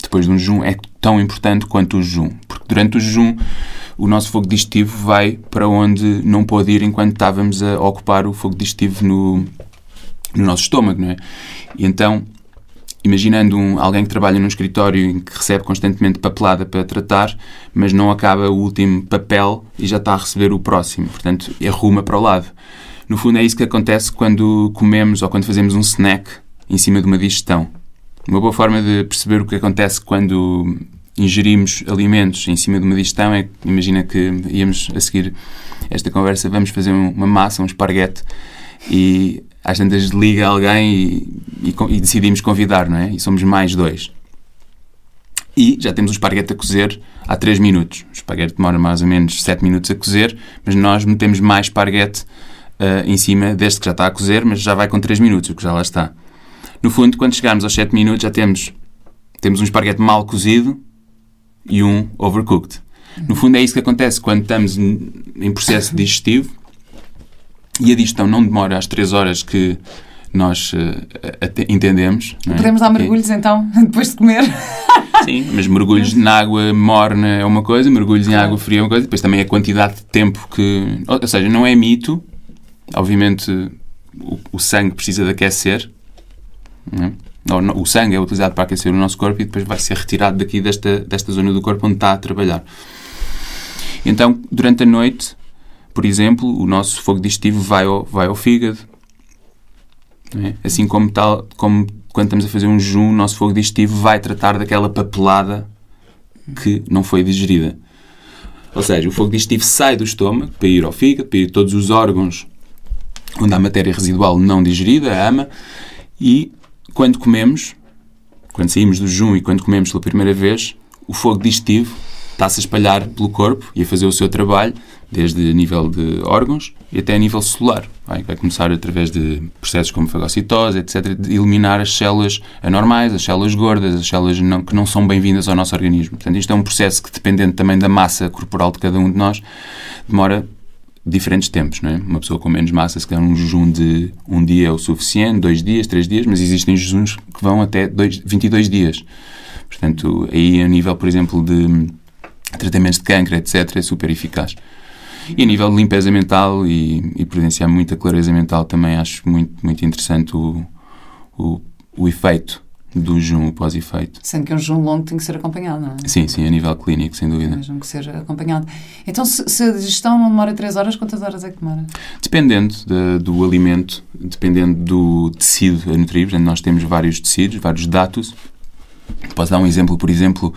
depois de um jejum é tão importante quanto o jejum. Porque durante o jejum o nosso fogo digestivo vai para onde não pode ir enquanto estávamos a ocupar o fogo digestivo no, no nosso estômago, não é? E então, imaginando um, alguém que trabalha num escritório em que recebe constantemente papelada para tratar, mas não acaba o último papel e já está a receber o próximo. Portanto, arruma para o lado. No fundo, é isso que acontece quando comemos ou quando fazemos um snack em cima de uma digestão. Uma boa forma de perceber o que acontece quando ingerimos alimentos em cima de uma digestão é imagina que íamos a seguir esta conversa, vamos fazer um- uma massa, um esparguete, e às tantas liga alguém e, e e decidimos convidar, não é? E somos mais dois. E já temos o esparguete a cozer há 3 minutos. O esparguete demora mais ou menos 7 minutos a cozer, mas nós metemos mais esparguete uh, em cima deste que já está a cozer, mas já vai com 3 minutos, o que já lá está. No fundo, quando chegarmos aos 7 minutos, já temos, temos um esparguete mal cozido e um overcooked. No fundo, é isso que acontece quando estamos em processo digestivo e a digestão não demora as 3 horas que nós uh, entendemos. É? Podemos dar mergulhos é. então, depois de comer? Sim, mas mergulhos na água morna é uma coisa, mergulhos em água fria é uma coisa, depois também a quantidade de tempo que. Ou seja, não é mito, obviamente o, o sangue precisa de aquecer. É? O sangue é utilizado para aquecer o nosso corpo e depois vai ser retirado daqui desta, desta zona do corpo onde está a trabalhar. Então, durante a noite, por exemplo, o nosso fogo digestivo vai ao, vai ao fígado. É? Assim como, tal, como quando estamos a fazer um jejum, o nosso fogo digestivo vai tratar daquela papelada que não foi digerida. Ou seja, o fogo digestivo sai do estômago para ir ao fígado, para ir a todos os órgãos onde há matéria residual não digerida, a ama, e quando comemos, quando saímos do jejum e quando comemos pela primeira vez, o fogo digestivo está-se a espalhar pelo corpo e a fazer o seu trabalho, desde nível de órgãos e até a nível celular. Vai, vai começar através de processos como fagocitose, etc., de eliminar as células anormais, as células gordas, as células não, que não são bem-vindas ao nosso organismo. Portanto, isto é um processo que, dependendo também da massa corporal de cada um de nós, demora diferentes tempos, não é? Uma pessoa com menos massa, se calhar um jejum de um dia é o suficiente, dois dias, três dias, mas existem jejuns que vão até dois, 22 dias. Portanto, aí a nível, por exemplo, de tratamentos de câncer, etc., é super eficaz. E a nível de limpeza mental e, e prudenciar muita clareza mental também acho muito, muito interessante o, o, o efeito do jejum, pós-efeito. Sendo que um jejum longo tem que ser acompanhado, não é? Sim, sim, a nível clínico, sem dúvida. Mesmo que ser acompanhado. Então, se, se a digestão não demora 3 horas, quantas horas é que demora? Dependendo de, do alimento, dependendo do tecido a nutrir, nós temos vários tecidos, vários dados. Posso dar um exemplo, por exemplo,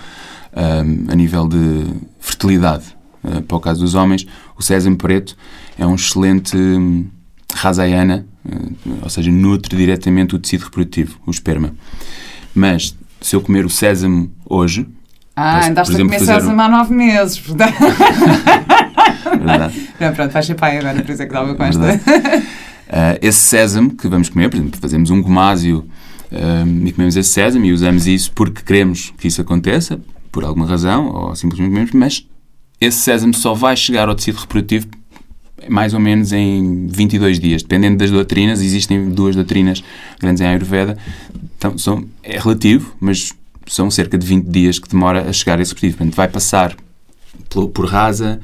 um, a nível de fertilidade. Uh, para o caso dos homens, o sésamo preto é um excelente um, rasaiana, uh, ou seja, nutre diretamente o tecido reprodutivo, o esperma. Mas se eu comer o sésamo hoje. Ah, andaste a comer sésamo há nove meses. Verdade. Não, pronto, vais ser pai agora, por isso é que dava com esta. Uh, esse sésamo que vamos comer, por exemplo, fazemos um gomásio uh, e comemos esse sésamo e usamos isso porque queremos que isso aconteça, por alguma razão, ou simplesmente comemos, mas esse sésamo só vai chegar ao tecido reprodutivo mais ou menos em 22 dias, dependendo das doutrinas, existem duas doutrinas grandes em Ayurveda, então são, é relativo, mas são cerca de 20 dias que demora a chegar a esse reprodutivo. Portanto, vai passar por, por rasa,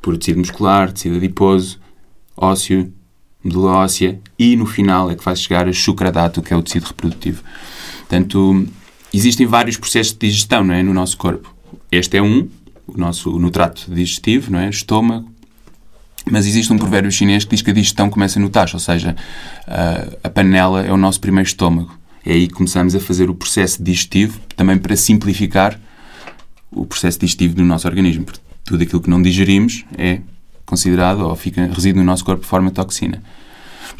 por tecido muscular, tecido adiposo, ósseo, medula óssea e no final é que vai chegar a chucradato, que é o tecido reprodutivo. Portanto, existem vários processos de digestão não é, no nosso corpo. Este é um, o nosso no trato digestivo, não é? Estômago. Mas existe um provérbio chinês que diz que a digestão começa no tacho, ou seja, a, a panela é o nosso primeiro estômago. É aí que começamos a fazer o processo digestivo, também para simplificar o processo digestivo do nosso organismo. Porque tudo aquilo que não digerimos é considerado ou fica, reside no nosso corpo de forma toxina.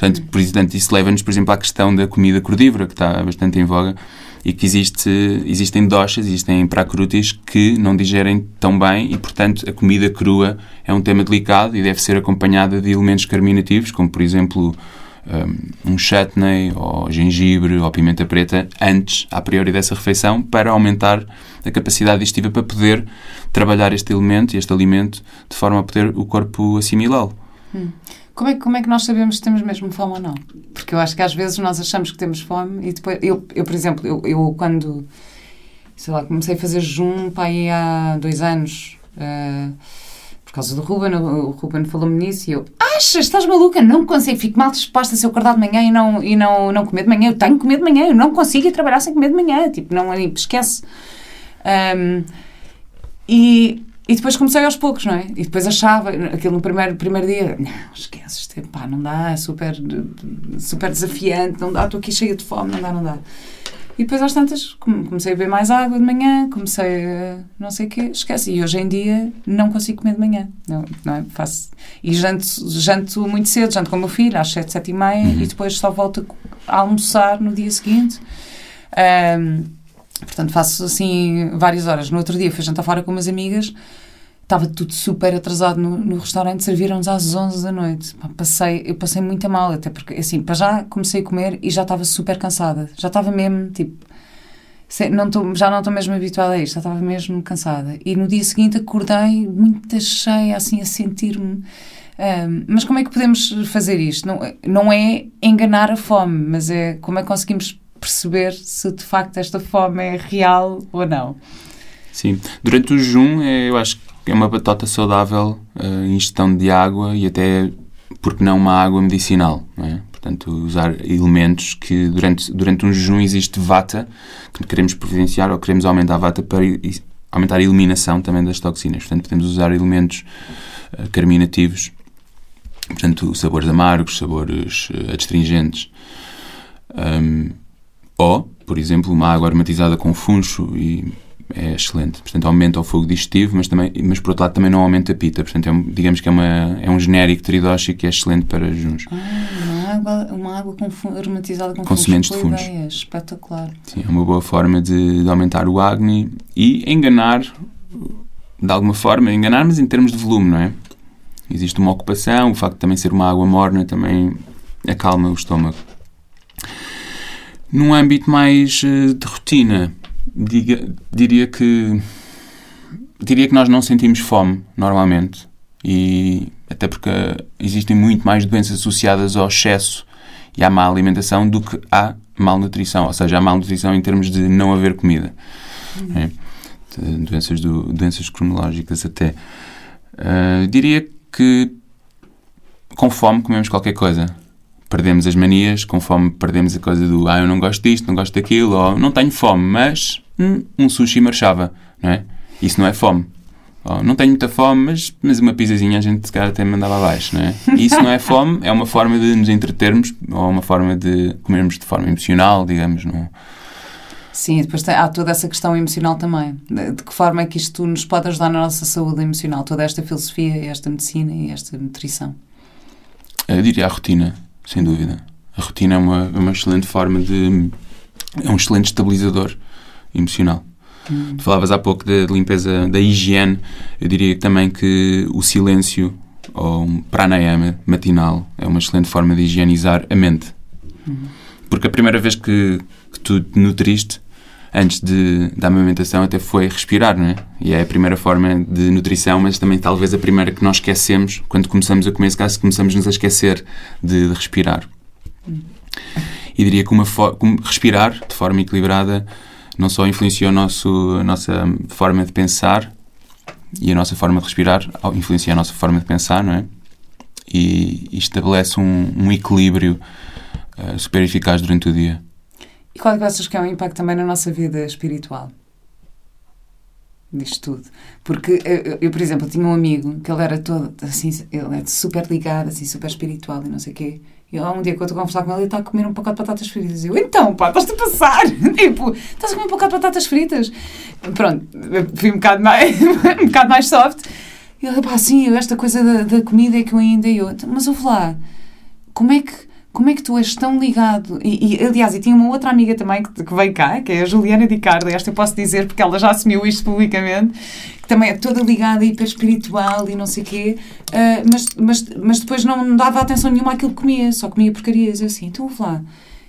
Portanto, portanto isso leva-nos, por exemplo, à questão da comida cordívora, que está bastante em voga, e que existe, existem doshas, existem pracrutis que não digerem tão bem e, portanto, a comida crua é um tema delicado e deve ser acompanhada de elementos carminativos, como, por exemplo, um, um chutney ou gengibre ou pimenta preta antes, a priori dessa refeição, para aumentar a capacidade digestiva para poder trabalhar este elemento e este alimento de forma a poder o corpo assimilá-lo. Hum. Como é, como é que nós sabemos se temos mesmo fome ou não? Porque eu acho que às vezes nós achamos que temos fome e depois... Eu, eu por exemplo, eu, eu quando, sei lá, comecei a fazer jejum aí há dois anos... Uh, por causa do Ruben, o, o Ruben falou-me nisso e eu, achas, estás maluca? Não consigo, fico mal disposta se eu acordar de manhã e não, e não, não comer de manhã. Eu tenho que comer de manhã, eu não consigo ir trabalhar sem comer de manhã. Tipo, não, esquece. Um, e, e depois comecei aos poucos, não é? E depois achava, aquilo no primeiro, primeiro dia, não, esquece, pá, não dá, é super, super desafiante, não dá, estou aqui cheia de fome, não dá, não dá. E depois às tantas comecei a beber mais água de manhã, comecei a não sei o quê, esquece. E hoje em dia não consigo comer de manhã. Não, não é? Faço, e janto, janto muito cedo, janto com o meu filho às sete, sete e meia uhum. e depois só volto a almoçar no dia seguinte. Um, Portanto, faço assim várias horas. No outro dia fui jantar fora com umas amigas, estava tudo super atrasado no, no restaurante, serviram-nos às 11 da noite. Passei, eu passei muito mal, até porque, assim, para já comecei a comer e já estava super cansada. Já estava mesmo, tipo, não tô, já não estou mesmo habituada a isto, já estava mesmo cansada. E no dia seguinte acordei muito cheia, assim, a sentir-me. ahm, mas como é que podemos fazer isto? Não, não é enganar a fome, mas é como é que conseguimos perceber se de facto esta fome é real ou não. Sim. Durante o jejum, é, eu acho que é uma batota saudável a ingestão de água e até, porque não, uma água medicinal. É? Portanto, usar elementos que durante, durante um jejum existe vata, que queremos providenciar ou queremos aumentar a vata para aumentar a eliminação também das toxinas. Portanto, podemos usar elementos eh, carminativos, portanto, sabores amargos, sabores eh, adstringentes. Ahm, ou, por exemplo, uma água aromatizada com funcho e é excelente. Portanto, aumenta o fogo digestivo, mas, também, mas por outro lado também não aumenta a pita. Portanto, é um- digamos que é, uma, é um genérico tridóxico que é excelente para jejuns. Ah, uma água, uma água com aromatizada com, Com sementes de fungos. ideia, espetacular. Sim, é uma boa forma de, de aumentar o Agni e enganar, de alguma forma, enganar, mas em termos de volume, não é? Existe uma ocupação, o facto de também ser uma água morna também acalma o estômago. Num âmbito mais eh, de rotina, diga- diria que diria que nós não sentimos fome normalmente e até porque existem muito mais doenças associadas ao excesso e à má alimentação do que à malnutrição, ou seja, à malnutrição em termos de não haver comida. É? De- Doenças, do, doenças cronológicas até. Ah, diria que com fome comemos qualquer coisa. Perdemos as manias, com fome perdemos a coisa do ah, eu não gosto disto, não gosto daquilo, ou não tenho fome, mas hum, um sushi marchava, não é? Isso não é fome. Ou, não tenho muita fome, mas, mas uma pizzazinha a gente se calhar até mandava abaixo, não é? Isso não é fome, é uma forma de nos entretermos, ou uma forma de comermos de forma emocional, digamos, não Sim, e depois tem- há toda essa questão emocional também. De, de que forma é que isto nos pode ajudar na nossa saúde emocional? Toda esta filosofia, esta medicina e esta nutrição. Eu diria a rotina, sem dúvida. A rotina é uma, é uma excelente forma de. é um excelente estabilizador emocional. Tu falavas há pouco da limpeza, da higiene. Eu diria também que o silêncio ou um pranayama matinal é uma excelente forma de higienizar a mente. Porque a primeira vez que, que tu te nutriste, antes de, da amamentação, até foi respirar, não é? E é a primeira forma de nutrição, mas também talvez a primeira que nós esquecemos quando começamos a comer, se caso começamos-nos a esquecer de, de respirar. E diria que uma respirar de forma equilibrada não só influencia o nosso, a nossa forma de pensar e a nossa forma de respirar, influencia a nossa forma de pensar, não é? E, e estabelece um, um equilíbrio eh, super eficaz durante o dia. E qual é que achas que é o impacto também na nossa vida espiritual? Disto tudo. Porque eu, eu, por exemplo, tinha um amigo que ele era todo assim, ele é super ligado, assim, super espiritual e não sei o quê. E há um dia que eu estou a conversar com ele, ele está a comer um pacote de batatas fritas. E eu, então, pá, estás-te a passar? tipo, estás a comer um pacote de batatas fritas? Pronto, fui um bocado mais, um bocado mais soft. E ele, pá, sim, esta coisa da, da comida é que eu ainda eu. Então, Mas ouve lá, como é que como é que tu és tão ligado? E, e, aliás, e tinha uma outra amiga também que, que veio cá, que é a Juliana Di Carlo, esta eu posso dizer porque ela já assumiu isto publicamente, que também é toda ligada, hiper espiritual e não sei o quê, ah, mas, mas, mas depois não dava atenção nenhuma àquilo que comia, só comia porcarias. Eu assim, então ouve lá.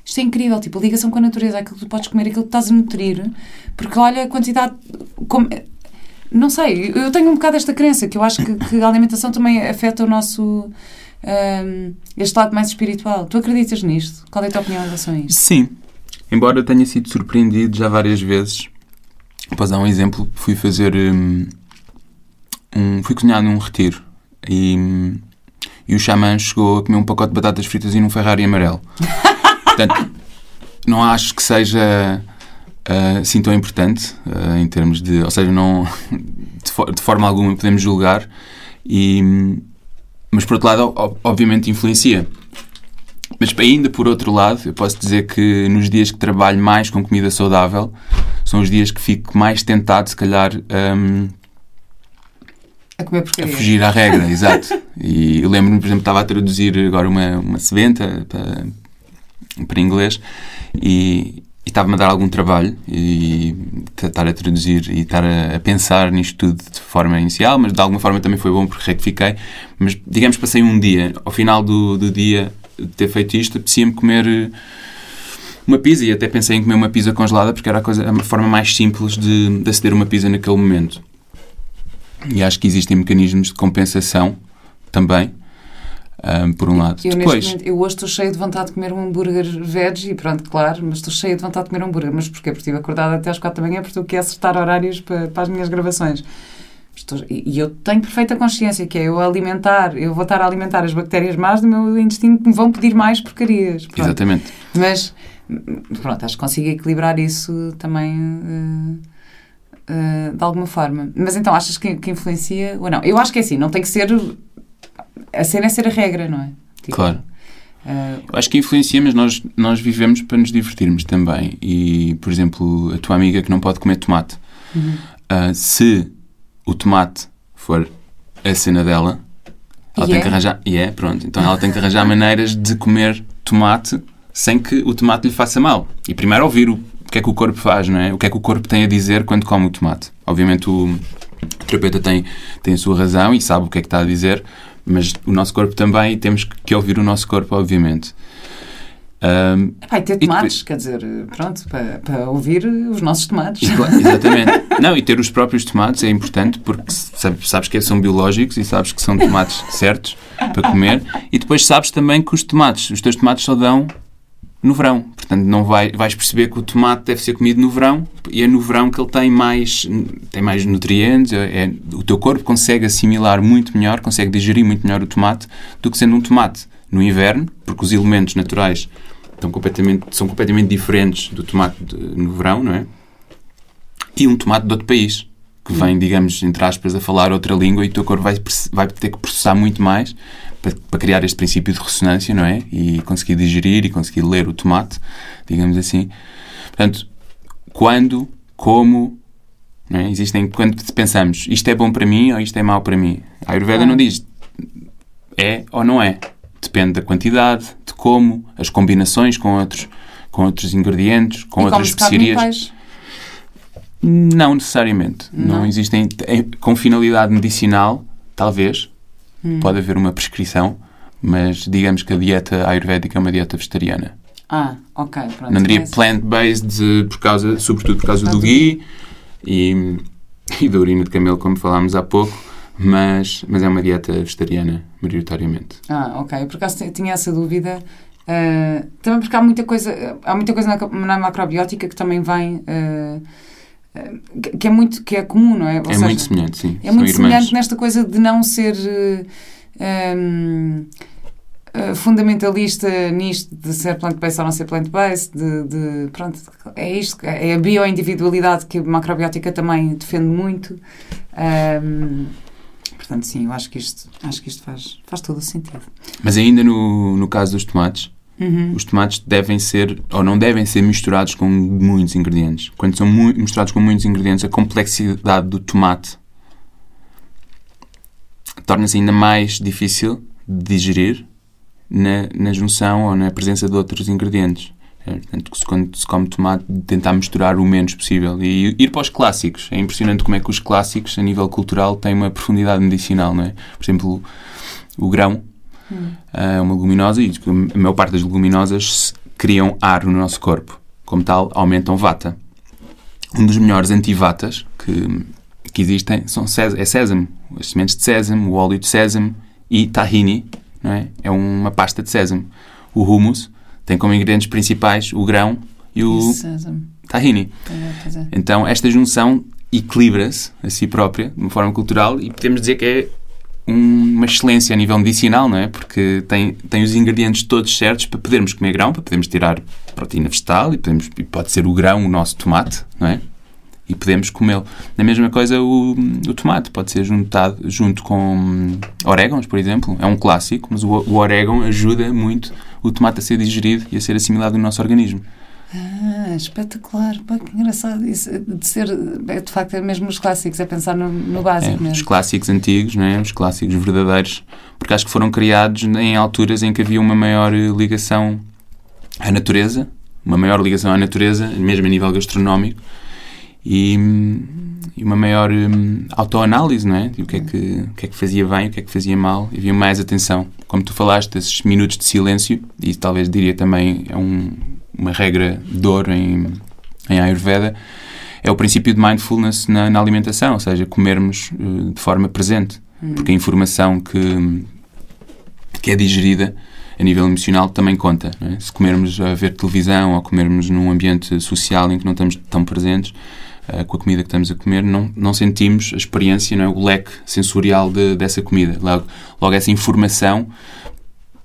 Isto é incrível, tipo, a ligação com a natureza, aquilo que tu podes comer, aquilo que estás a nutrir, porque olha a quantidade. Como, não sei, eu tenho um bocado esta crença que eu acho que, que a alimentação também afeta o nosso. Um, este lado mais espiritual. Tu acreditas nisto? Qual é a tua opinião em relação a isto? Sim. Embora eu tenha sido surpreendido já várias vezes. Posso dar um exemplo. Fui fazer. hum, um, fui cozinhar num retiro e, hum, e o xamã chegou a comer um pacote de batatas fritas e num Ferrari amarelo. Portanto, não acho que seja ah, assim tão importante ah, em termos de. Ou seja, não, de, fo- de forma alguma podemos julgar. E, hum, mas por outro lado, obviamente influencia. Mas ainda por outro lado, eu posso dizer que nos dias que trabalho mais com comida saudável, são os dias que fico mais tentado, se calhar, hum, A comer a fugir à regra, exato. E eu lembro-me, por exemplo, estava a traduzir agora uma, uma sebenta para, para inglês e, e estava-me a dar algum trabalho e estar a traduzir e estar a, a, pensar nisto tudo de forma inicial, mas de alguma forma também foi bom porque rectifiquei. Mas, digamos, passei um dia. Ao final do, do dia de ter feito isto, apetecia-me comer eh, uma pizza e até pensei em comer uma pizza congelada porque era a, coisa, a forma mais simples de, de aceder uma pizza naquele momento. E acho que existem mecanismos de compensação também um, por um lado. Eu, Depois, momento, eu hoje estou cheio de vontade de comer um hambúrguer veg e pronto, claro, mas estou cheio de vontade de comer um hambúrguer. Mas porquê? Porque estive acordada até às quatro da manhã porque aqui a acertar horários para, para as minhas gravações. Estou, e eu tenho perfeita consciência que é eu alimentar, eu vou estar a alimentar as bactérias más do meu intestino que me vão pedir mais porcarias. Pronto. Exatamente. Mas, pronto, acho que consigo equilibrar isso também uh, uh, de alguma forma. Mas então, achas que, que influencia ou não? Eu acho que é assim, não tem que ser a cena é ser a regra, não é? Tipo, claro. Uh, acho que influencia, mas nós, nós vivemos para nos divertirmos também. E, por exemplo, a tua amiga que não pode comer tomate, uhum. uh, se o tomate for a cena dela, ela yeah. tem que arranjar. E yeah, é, pronto. Então ela tem que arranjar maneiras de comer tomate sem que o tomate lhe faça mal. E primeiro ouvir o, o que é que o corpo faz, não é? O que é que o corpo tem a dizer quando come o tomate. Obviamente o, o terapeuta tem, tem a sua razão e sabe o que é que está a dizer, mas o nosso corpo também, temos que ouvir o nosso corpo, obviamente. Um, Vai ter tomates, depois, quer dizer, pronto, para, para ouvir os nossos tomates. Exatamente. Não, e ter os próprios tomates é importante porque sabes que são biológicos e sabes que são tomates certos para comer. E depois sabes também que os tomates, os teus tomates só dão no verão. Portanto, não vai, vais perceber que o tomate deve ser comido no verão e é no verão que ele tem mais, tem mais nutrientes. É, é, o teu corpo consegue assimilar muito melhor, consegue digerir muito melhor o tomate do que sendo um tomate no inverno, porque os elementos naturais estão completamente, são completamente diferentes do tomate de, no verão, não é? E um tomate de outro país, que vem, digamos, entre aspas, a falar outra língua e o teu corpo vai, vai ter que processar muito mais para, para, criar este princípio de ressonância, não é? E conseguir digerir e conseguir ler o tomate, digamos assim. Portanto, quando, como, não é? Existem, quando pensamos isto é bom para mim ou isto é mau para mim. A Ayurveda ah. não diz é ou não é. Depende da quantidade, de como, as combinações com outros, com outros ingredientes, com e outras especiarias. Não necessariamente. Não, não existem. Com finalidade medicinal, talvez, Hum. Pode haver uma prescrição, mas digamos que a dieta ayurvédica é uma dieta vegetariana. Ah, ok. Pronto, não diria plant-based, por causa, sobretudo por causa do ghee e, e da urina de camelo, como falámos há pouco, mas, mas é uma dieta vegetariana, maioritariamente. Ah, ok. Por acaso tinha essa dúvida. Uh, também porque há muita coisa, há muita coisa na, na macrobiótica que também vem. Uh, que é muito que é comum, não é? Ou é seja, muito semelhante, sim. É São muito irmãs. semelhante nesta coisa de não ser um, uh, fundamentalista nisto de ser plant-based ou não ser plant-based, de, de, pronto, é isto, é a bioindividualidade que a macrobiótica também defende muito. Um, portanto, sim, eu acho que isto, acho que isto faz, faz todo o sentido. Mas ainda no, no caso dos tomates, Uhum. Os tomates devem ser, ou não devem ser misturados com muitos ingredientes. Quando são misturados com muitos ingredientes, a complexidade do tomate torna-se ainda mais difícil de digerir na, na junção ou na presença de outros ingredientes. É, portanto, quando se come tomate, tentar misturar o menos possível. E ir para os clássicos. É impressionante como é que os clássicos, a nível cultural, têm uma profundidade medicinal. Não é? Por exemplo, o, o grão é uma leguminosa e a maior parte das leguminosas criam ar no nosso corpo. Como tal, aumentam vata. Um dos melhores antivatas que, que existem são é sésamo. As sementes de sésamo, o óleo de sésamo e tahini, não é? É uma pasta de sésamo. O hummus tem como ingredientes principais o grão e o tahini. É, é. Então, esta junção equilibra-se a si própria, de uma forma cultural, e podemos dizer que é uma excelência a nível medicinal, não é? Porque tem, tem os ingredientes todos certos para podermos comer grão, para podermos tirar proteína vegetal e, podemos, e pode ser o grão o nosso tomate, não é? E podemos comê-lo. Na mesma coisa, o, o tomate pode ser juntado junto com orégãos, por exemplo. É um clássico, mas o, o orégão ajuda muito o tomate a ser digerido e a ser assimilado no nosso organismo. Ah, espetacular. Pá, que engraçado isso de ser, é, de facto, é mesmo os clássicos, é pensar no, no básico é, mesmo. Os clássicos antigos, não é? os clássicos verdadeiros, porque acho que foram criados em alturas em que havia uma maior ligação à natureza, uma maior ligação à natureza, mesmo a nível gastronómico, e, e uma maior hum, autoanálise, não é? De o que é, que, o que é que fazia bem, o que é que fazia mal, e havia mais atenção. Como tu falaste, esses minutos de silêncio, e talvez diria também é um, uma regra de ouro em, em Ayurveda, é o princípio de mindfulness na, na alimentação, ou seja, comermos uh, de forma presente. Hum. Porque a informação que, que é digerida a nível emocional também conta. É? Se comermos a ver televisão ou comermos num ambiente social em que não estamos tão presentes uh, com a comida que estamos a comer, não, não sentimos a experiência, não é? o leque sensorial de, dessa comida. Logo, logo, essa informação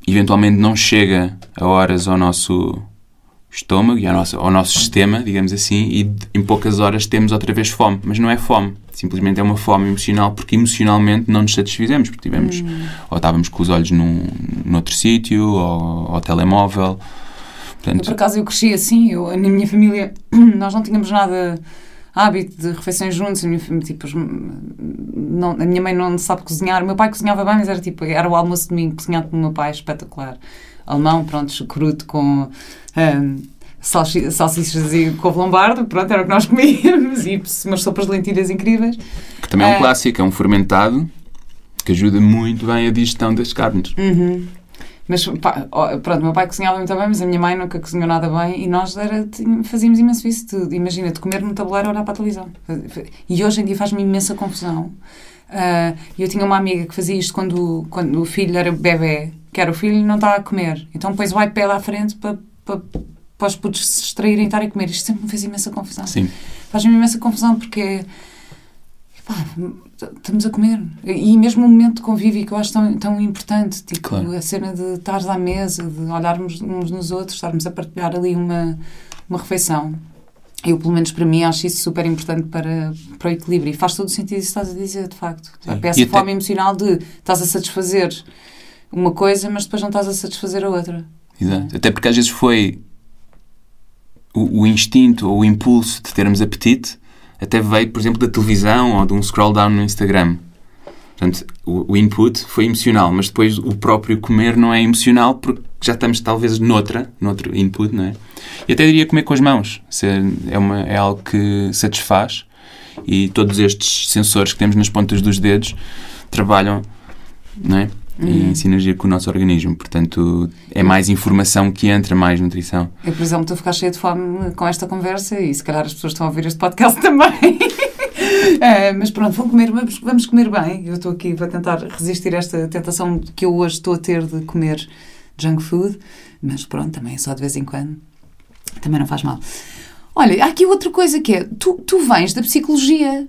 eventualmente não chega a horas ao nosso estômago e ao nosso, ao nosso sistema, digamos assim, e em poucas horas temos outra vez fome. Mas não é fome, simplesmente é uma fome emocional, porque emocionalmente não nos satisfizemos, porque tivemos, hum. ou estávamos com os olhos num, noutro sítio, ou ao telemóvel. Portanto, eu, por acaso eu cresci assim, eu, na minha família nós não tínhamos nada hábito de refeições juntos, a minha, tipo, não, a minha mãe não sabe cozinhar, o meu pai cozinhava bem, mas era tipo, era o almoço de domingo cozinhado pelo meu pai, espetacular alemão, pronto, chucruto com um, salsichas e couve lombardo, pronto, era o que nós comíamos, e umas sopas de lentilhas incríveis. Que também é um uh, clássico, é um fermentado que ajuda muito bem a digestão das carnes. Uhum. Mas pá, pronto, meu pai cozinhava muito bem, mas a minha mãe nunca cozinhou nada bem e nós era, fazíamos imenso isso. Imagina, de comer no tabuleiro ou olhar para a televisão. E hoje em dia faz-me imensa confusão. Uh, eu tinha uma amiga que fazia isto quando, quando o filho era bebê que era o filho não está a comer. Então pões o iPad à frente para, para, para os putos se distraírem e estarem a comer. Isto sempre me fez imensa confusão. Sim. Faz-me imensa confusão porque epá, estamos a comer. E mesmo o momento de convívio que eu acho tão, tão importante, tipo claro. a cena de estares à mesa, de olharmos uns nos outros, estarmos a partilhar ali uma, uma refeição. Eu, pelo menos para mim, acho isso super importante para, para o equilíbrio. E faz todo o sentido isso que estás a dizer, de facto. Sim. Essa fome até... emocional de estás a satisfazer uma coisa, mas depois não estás a satisfazer a outra. Exato. Até porque às vezes foi o, o, instinto ou o impulso de termos apetite até veio, por exemplo, da televisão ou de um scroll down no Instagram. Portanto, o, o, input foi emocional, mas depois o próprio comer não é emocional porque já estamos talvez noutra, noutro input, não é? E até diria comer com as mãos. É, uma, é algo que satisfaz e todos estes sensores que temos nas pontas dos dedos trabalham, não é? Uhum. em sinergia com o nosso organismo. Portanto, é mais informação que entra, mais nutrição. Eu, por exemplo, estou a ficar cheia de fome com esta conversa e se calhar as pessoas estão a ouvir este podcast também. é, mas pronto, vou comer, vamos, vamos comer bem. Eu estou aqui para tentar resistir a esta tentação que eu hoje estou a ter de comer junk food, mas pronto, também é só de vez em quando. Também não faz mal. Olha, há aqui outra coisa que é, tu, tu vens da psicologia.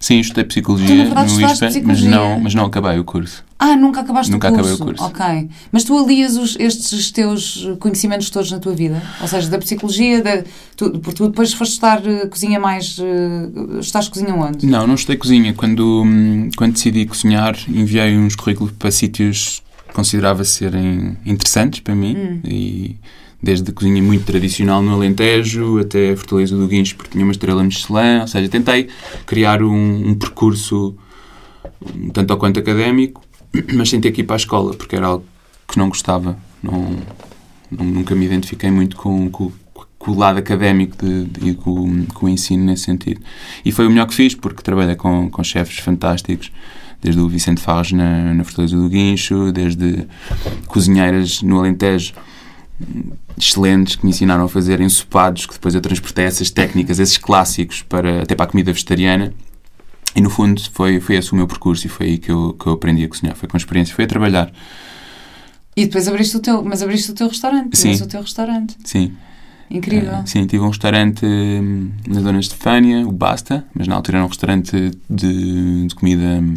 Sim, estudei psicologia verdade, no ISPA, mas não, mas não acabei o curso. Ah, nunca acabaste nunca o curso? Nunca acabei o curso. Ok. Mas tu alias os, estes teus conhecimentos todos na tua vida? Ou seja, da psicologia, da, tu, porque tu depois foste estar uh, cozinha mais... Uh, estás cozinha onde? Não, não estudei cozinha. Quando, hum, quando decidi cozinhar, enviei uns currículos para sítios que considerava serem interessantes para mim hum. e desde cozinha muito tradicional no Alentejo até a Fortaleza do Guincho, porque tinha uma estrela Michelin, ou seja, tentei criar um, um percurso um tanto ou quanto académico, mas sem ter que ir para a escola, porque era algo que não gostava, não, nunca me identifiquei muito com, com, com o lado académico e com, com, o ensino nesse sentido. E foi o melhor que fiz, porque trabalhei com, com chefes fantásticos, desde o Vicente Faz na, na Fortaleza do Guincho, desde cozinheiras no Alentejo, excelentes que me ensinaram a fazer ensopados, que depois eu transportei essas técnicas, esses clássicos, para, até para a comida vegetariana. E no fundo foi, foi esse o meu percurso e foi aí que eu, que eu aprendi a cozinhar. Foi com experiência, foi a trabalhar. E depois abriste o teu, mas abriste o teu restaurante. Sim. o teu restaurante. Sim. Incrível. Uh, sim, tive um restaurante hum, na Dona Estefânia, o Basta, mas na altura era um restaurante de, de comida hum,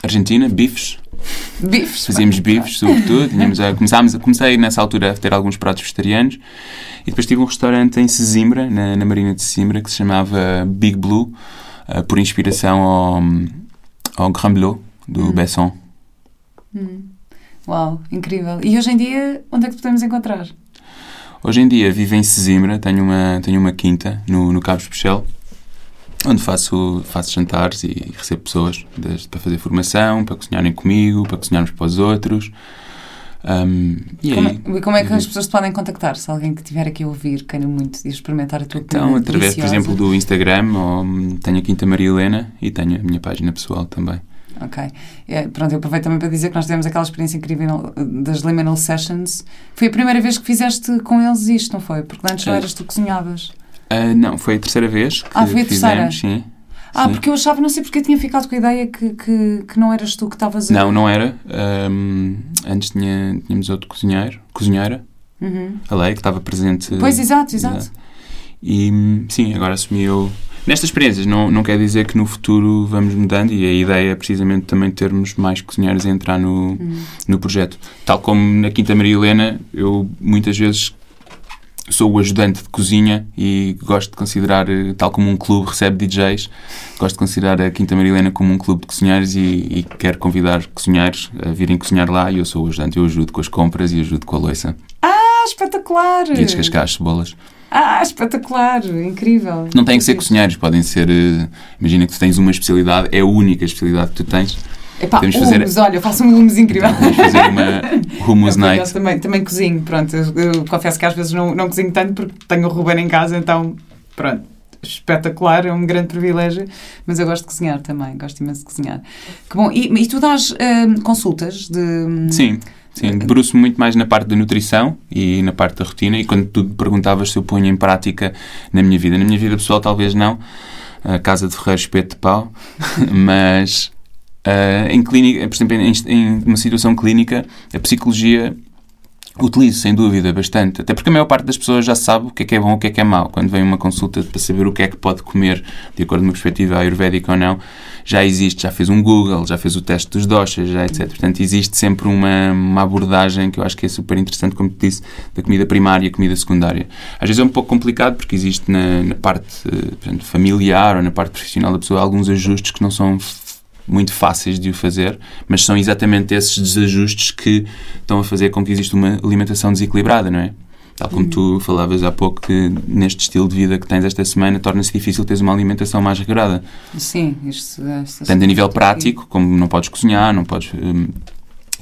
argentina, bifes. Bifes. Fazíamos bifes, sobretudo. Tínhamos a, começámos, comecei nessa altura a ter alguns pratos vegetarianos. E depois tive um restaurante em Sesimbra, na, na Marina de Sesimbra, que se chamava Big Blue, uh, por inspiração ao, ao Grand Bleu, do hum. Besson. Hum. Uau, incrível. E hoje em dia, onde é que podemos encontrar? Hoje em dia vivo em Sesimbra, tenho uma, tenho uma quinta no, no Cabo Especial onde faço, faço jantares e recebo pessoas desde para fazer formação, para cozinharem comigo, para cozinharmos para os outros. Um, e Como, aí, e como é que as digo- pessoas te podem contactar? Se alguém que estiver aqui a ouvir queira muito e experimentar a tua Então, através, por deliciosa. exemplo, do Instagram, ou, hum, tenho a Quinta Maria Helena e tenho a minha página pessoal também. Ok. É, pronto, eu aproveito também para dizer que nós tivemos aquela experiência incrível uh, das Liminal Sessions. Foi a primeira vez que fizeste com eles isto, não foi? Porque antes não É. eras tu que cozinhavas. Ah, não, foi a terceira vez que Ah, foi a terceira? fizemos, sim. Ah, Sim. porque eu achava, não sei porque eu tinha ficado com a ideia que, que, que não eras tu que estavas a. Não, não era. Ahm, antes tinha, tínhamos outro cozinheiro, cozinheira, Uhum. a Lei, que estava presente. Pois, exato, exato. E hum, sim, agora assumi eu. Nestas experiências, não, não quer dizer que no futuro vamos mudando e a ideia é precisamente também termos mais cozinheiros a entrar no, Hum. no projeto. Tal como na Quinta Maria Helena, eu muitas vezes sou o ajudante de cozinha e gosto de considerar, eh, tal como um clube recebe DJs, gosto de considerar a Quinta Maria Helena como um clube de cozinheiros e, e quero convidar cozinheiros a virem cozinhar lá e eu sou o ajudante, eu ajudo com as compras e ajudo com a louça Ah, espetacular! e descascar as cebolas. Ah, espetacular! Incrível! Não têm que ser cozinheiros, podem ser. eh, imagina que tu tens uma especialidade, é a única especialidade que tu tens. Epá, Podemos fazer- olha, eu faço um hummus incrível. Vamos fazer uma hummus Eu, night. também, também cozinho, pronto. Eu, eu confesso que às vezes não, não cozinho tanto porque tenho o Ruben em casa, então, pronto. Espetacular, é um grande privilégio, mas eu gosto de cozinhar também, gosto imenso de cozinhar. Que bom, e, e tu dás hum, consultas de. Sim, sim. Debruço-me muito mais na parte da nutrição e na parte da rotina. E quando tu perguntavas se eu ponho em prática na minha vida, na minha vida pessoal, talvez não. A casa de Ferreiro espeto de pau. Mas ah, em clínica, por exemplo, em, em uma situação clínica, a psicologia utilizo, sem dúvida, bastante. Até porque a maior parte das pessoas já sabe o que é que é bom o que é que é mau. Quando vem uma consulta para saber o que é que pode comer, de acordo com uma perspectiva ayurvédica ou não, já existe, já fez um Google, já fez o teste dos doshas, já etc. Portanto, existe sempre uma, uma abordagem que eu acho que é super interessante, como te disse, da comida primária e comida secundária. Às vezes é um pouco complicado porque existe na, na parte eh, portanto, familiar ou na parte profissional da pessoa alguns ajustes que não são muito fáceis de o fazer, mas são exatamente esses desajustes que estão a fazer com que exista uma alimentação desequilibrada, não é? Tal como tu falavas há pouco que neste estilo de vida que tens esta semana torna-se difícil teres uma alimentação mais regrada. Sim, isto. esta- Tanto a nível prático, como não podes cozinhar, não podes hum,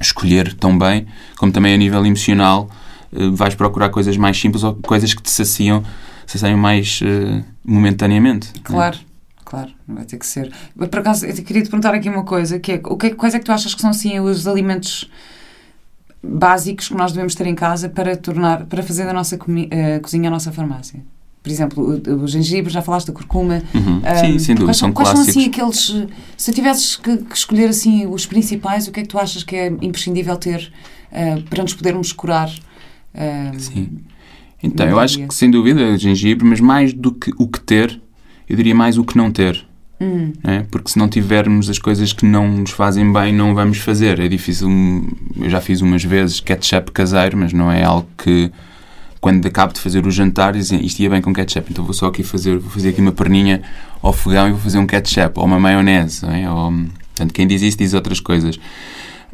escolher tão bem, como também a nível emocional, eh, vais procurar coisas mais simples ou coisas que te saciam, saciam mais eh, momentaneamente. é? Claro, vai ter que ser. Por acaso, eu queria te perguntar aqui uma coisa, que é, o que é- quais é que tu achas que são assim os alimentos básicos que nós devemos ter em casa para tornar, para fazer da nossa eh, cozinha a nossa farmácia? Por exemplo, o, o gengibre, já falaste da curcuma. Uhum. Ah, Sim, sem dúvida, quais são quais clássicos. são assim aqueles. Se tivesses que, que escolher assim os principais, o que é que tu achas que é imprescindível ter ah, para nos podermos curar? ah, Sim. Então, eu acho que sem dúvida gengibre, mas mais do que o que ter, eu diria mais o que não ter. hum, não é? Porque se não tivermos as coisas que não nos fazem bem, não vamos fazer. É difícil. Eu já fiz umas vezes ketchup caseiro, mas não é algo que quando acabo de fazer o jantar dizem isto ia bem com ketchup, então vou só aqui fazer, vou fazer aqui uma perninha ao fogão e vou fazer um ketchup ou uma maionese. É? ou, portanto, quem diz isso diz outras coisas.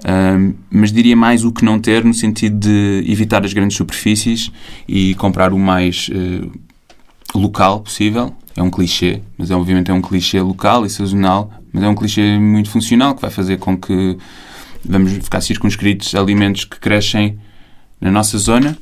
Ahm, mas diria mais o que não ter no sentido de evitar as grandes superfícies e comprar o mais eh, local possível. É um clichê, mas é, obviamente é um clichê local e sazonal, mas é um clichê muito funcional que vai fazer com que vamos ficar circunscritos a alimentos que crescem na nossa zona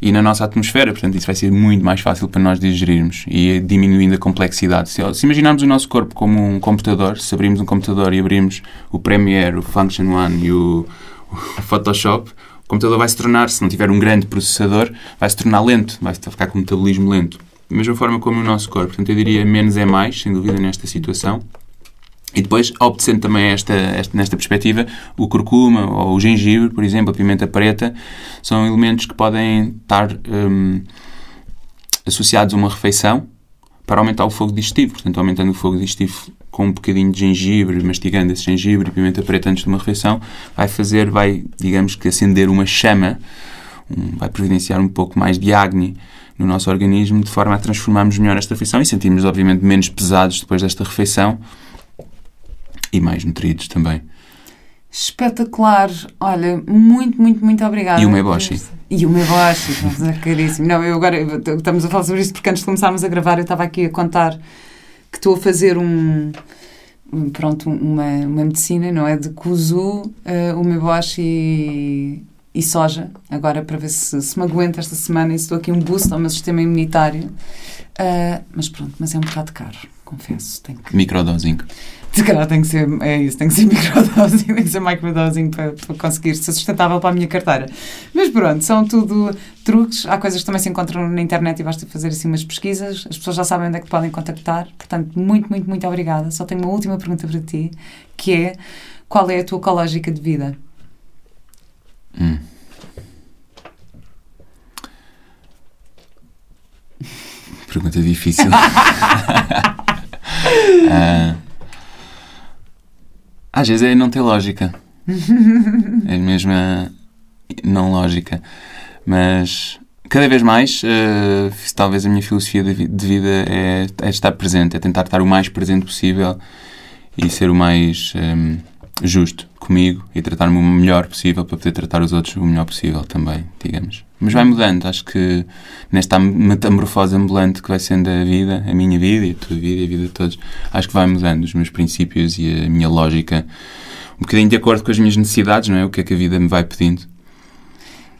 e na nossa atmosfera. Portanto, isso vai ser muito mais fácil para nós digerirmos e diminuindo a complexidade. Se, se imaginarmos o nosso corpo como um computador, se abrirmos um computador e abrirmos o Premiere, o Function One e o, o Photoshop, o computador vai se tornar, se não tiver um grande processador, vai se tornar lento, vai ficar com metabolismo lento. Da mesma forma como o nosso corpo. Portanto, eu diria menos é mais, sem dúvida, nesta situação. E depois, obedecendo também esta, esta, nesta perspectiva, o curcuma ou o gengibre, por exemplo, a pimenta preta, são elementos que podem estar hum, associados a uma refeição para aumentar o fogo digestivo. Portanto, aumentando o fogo digestivo com um bocadinho de gengibre, mastigando esse gengibre e pimenta preta antes de uma refeição, vai fazer, vai, digamos que, acender uma chama, um, vai providenciar um pouco mais de acne no nosso organismo, de forma a transformarmos melhor esta refeição e sentirmos, obviamente, menos pesados depois desta refeição e mais nutridos também. Espetacular. Olha, muito, muito, muito obrigada. E o meboshi. E o meboshi, é caríssimo. Não, eu agora estamos a falar sobre isto porque antes de começarmos a gravar eu estava aqui a contar que estou a fazer um, pronto, uma, uma medicina, não é? De kuzu, eh, o meboshi e soja, agora para ver se, se me aguento esta semana e se dou aqui um boost ao meu sistema imunitário. Uh, mas pronto, mas é um bocado caro, confesso. Tem que... Microdosing. Se calhar tem que ser, é isso, tem que ser microdosing, tem que ser microdosing para, para conseguir ser sustentável para a minha carteira. Mas pronto, são tudo truques. Há coisas que também se encontram na internet e basta fazer assim umas pesquisas. As pessoas já sabem onde é que podem contactar. Portanto, muito, muito, muito obrigada. Só tenho uma última pergunta para ti, que é qual é a tua ecológica de vida? Hum. Pergunta difícil. uh, às vezes é não ter lógica. é mesmo não lógica. Mas cada vez mais, uh, talvez a minha filosofia de, vida é, é, estar presente, é tentar estar o mais presente possível e ser o mais. Um, justo comigo e tratar-me o melhor possível para poder tratar os outros o melhor possível também, digamos. Mas vai mudando, acho que nesta metamorfose ambulante que vai sendo a vida, a minha vida e a tua vida e a vida de todos, acho que vai mudando os meus princípios e a minha lógica um bocadinho de acordo com as minhas necessidades, não é? O que é que a vida me vai pedindo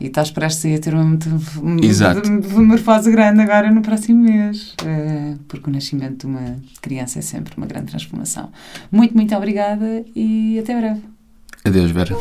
e estás prestes a ter uma metamorfose grande agora no próximo mês, eh, porque o nascimento de uma criança é sempre uma grande transformação. Muito, muito obrigada e até breve. Adeus, Vera.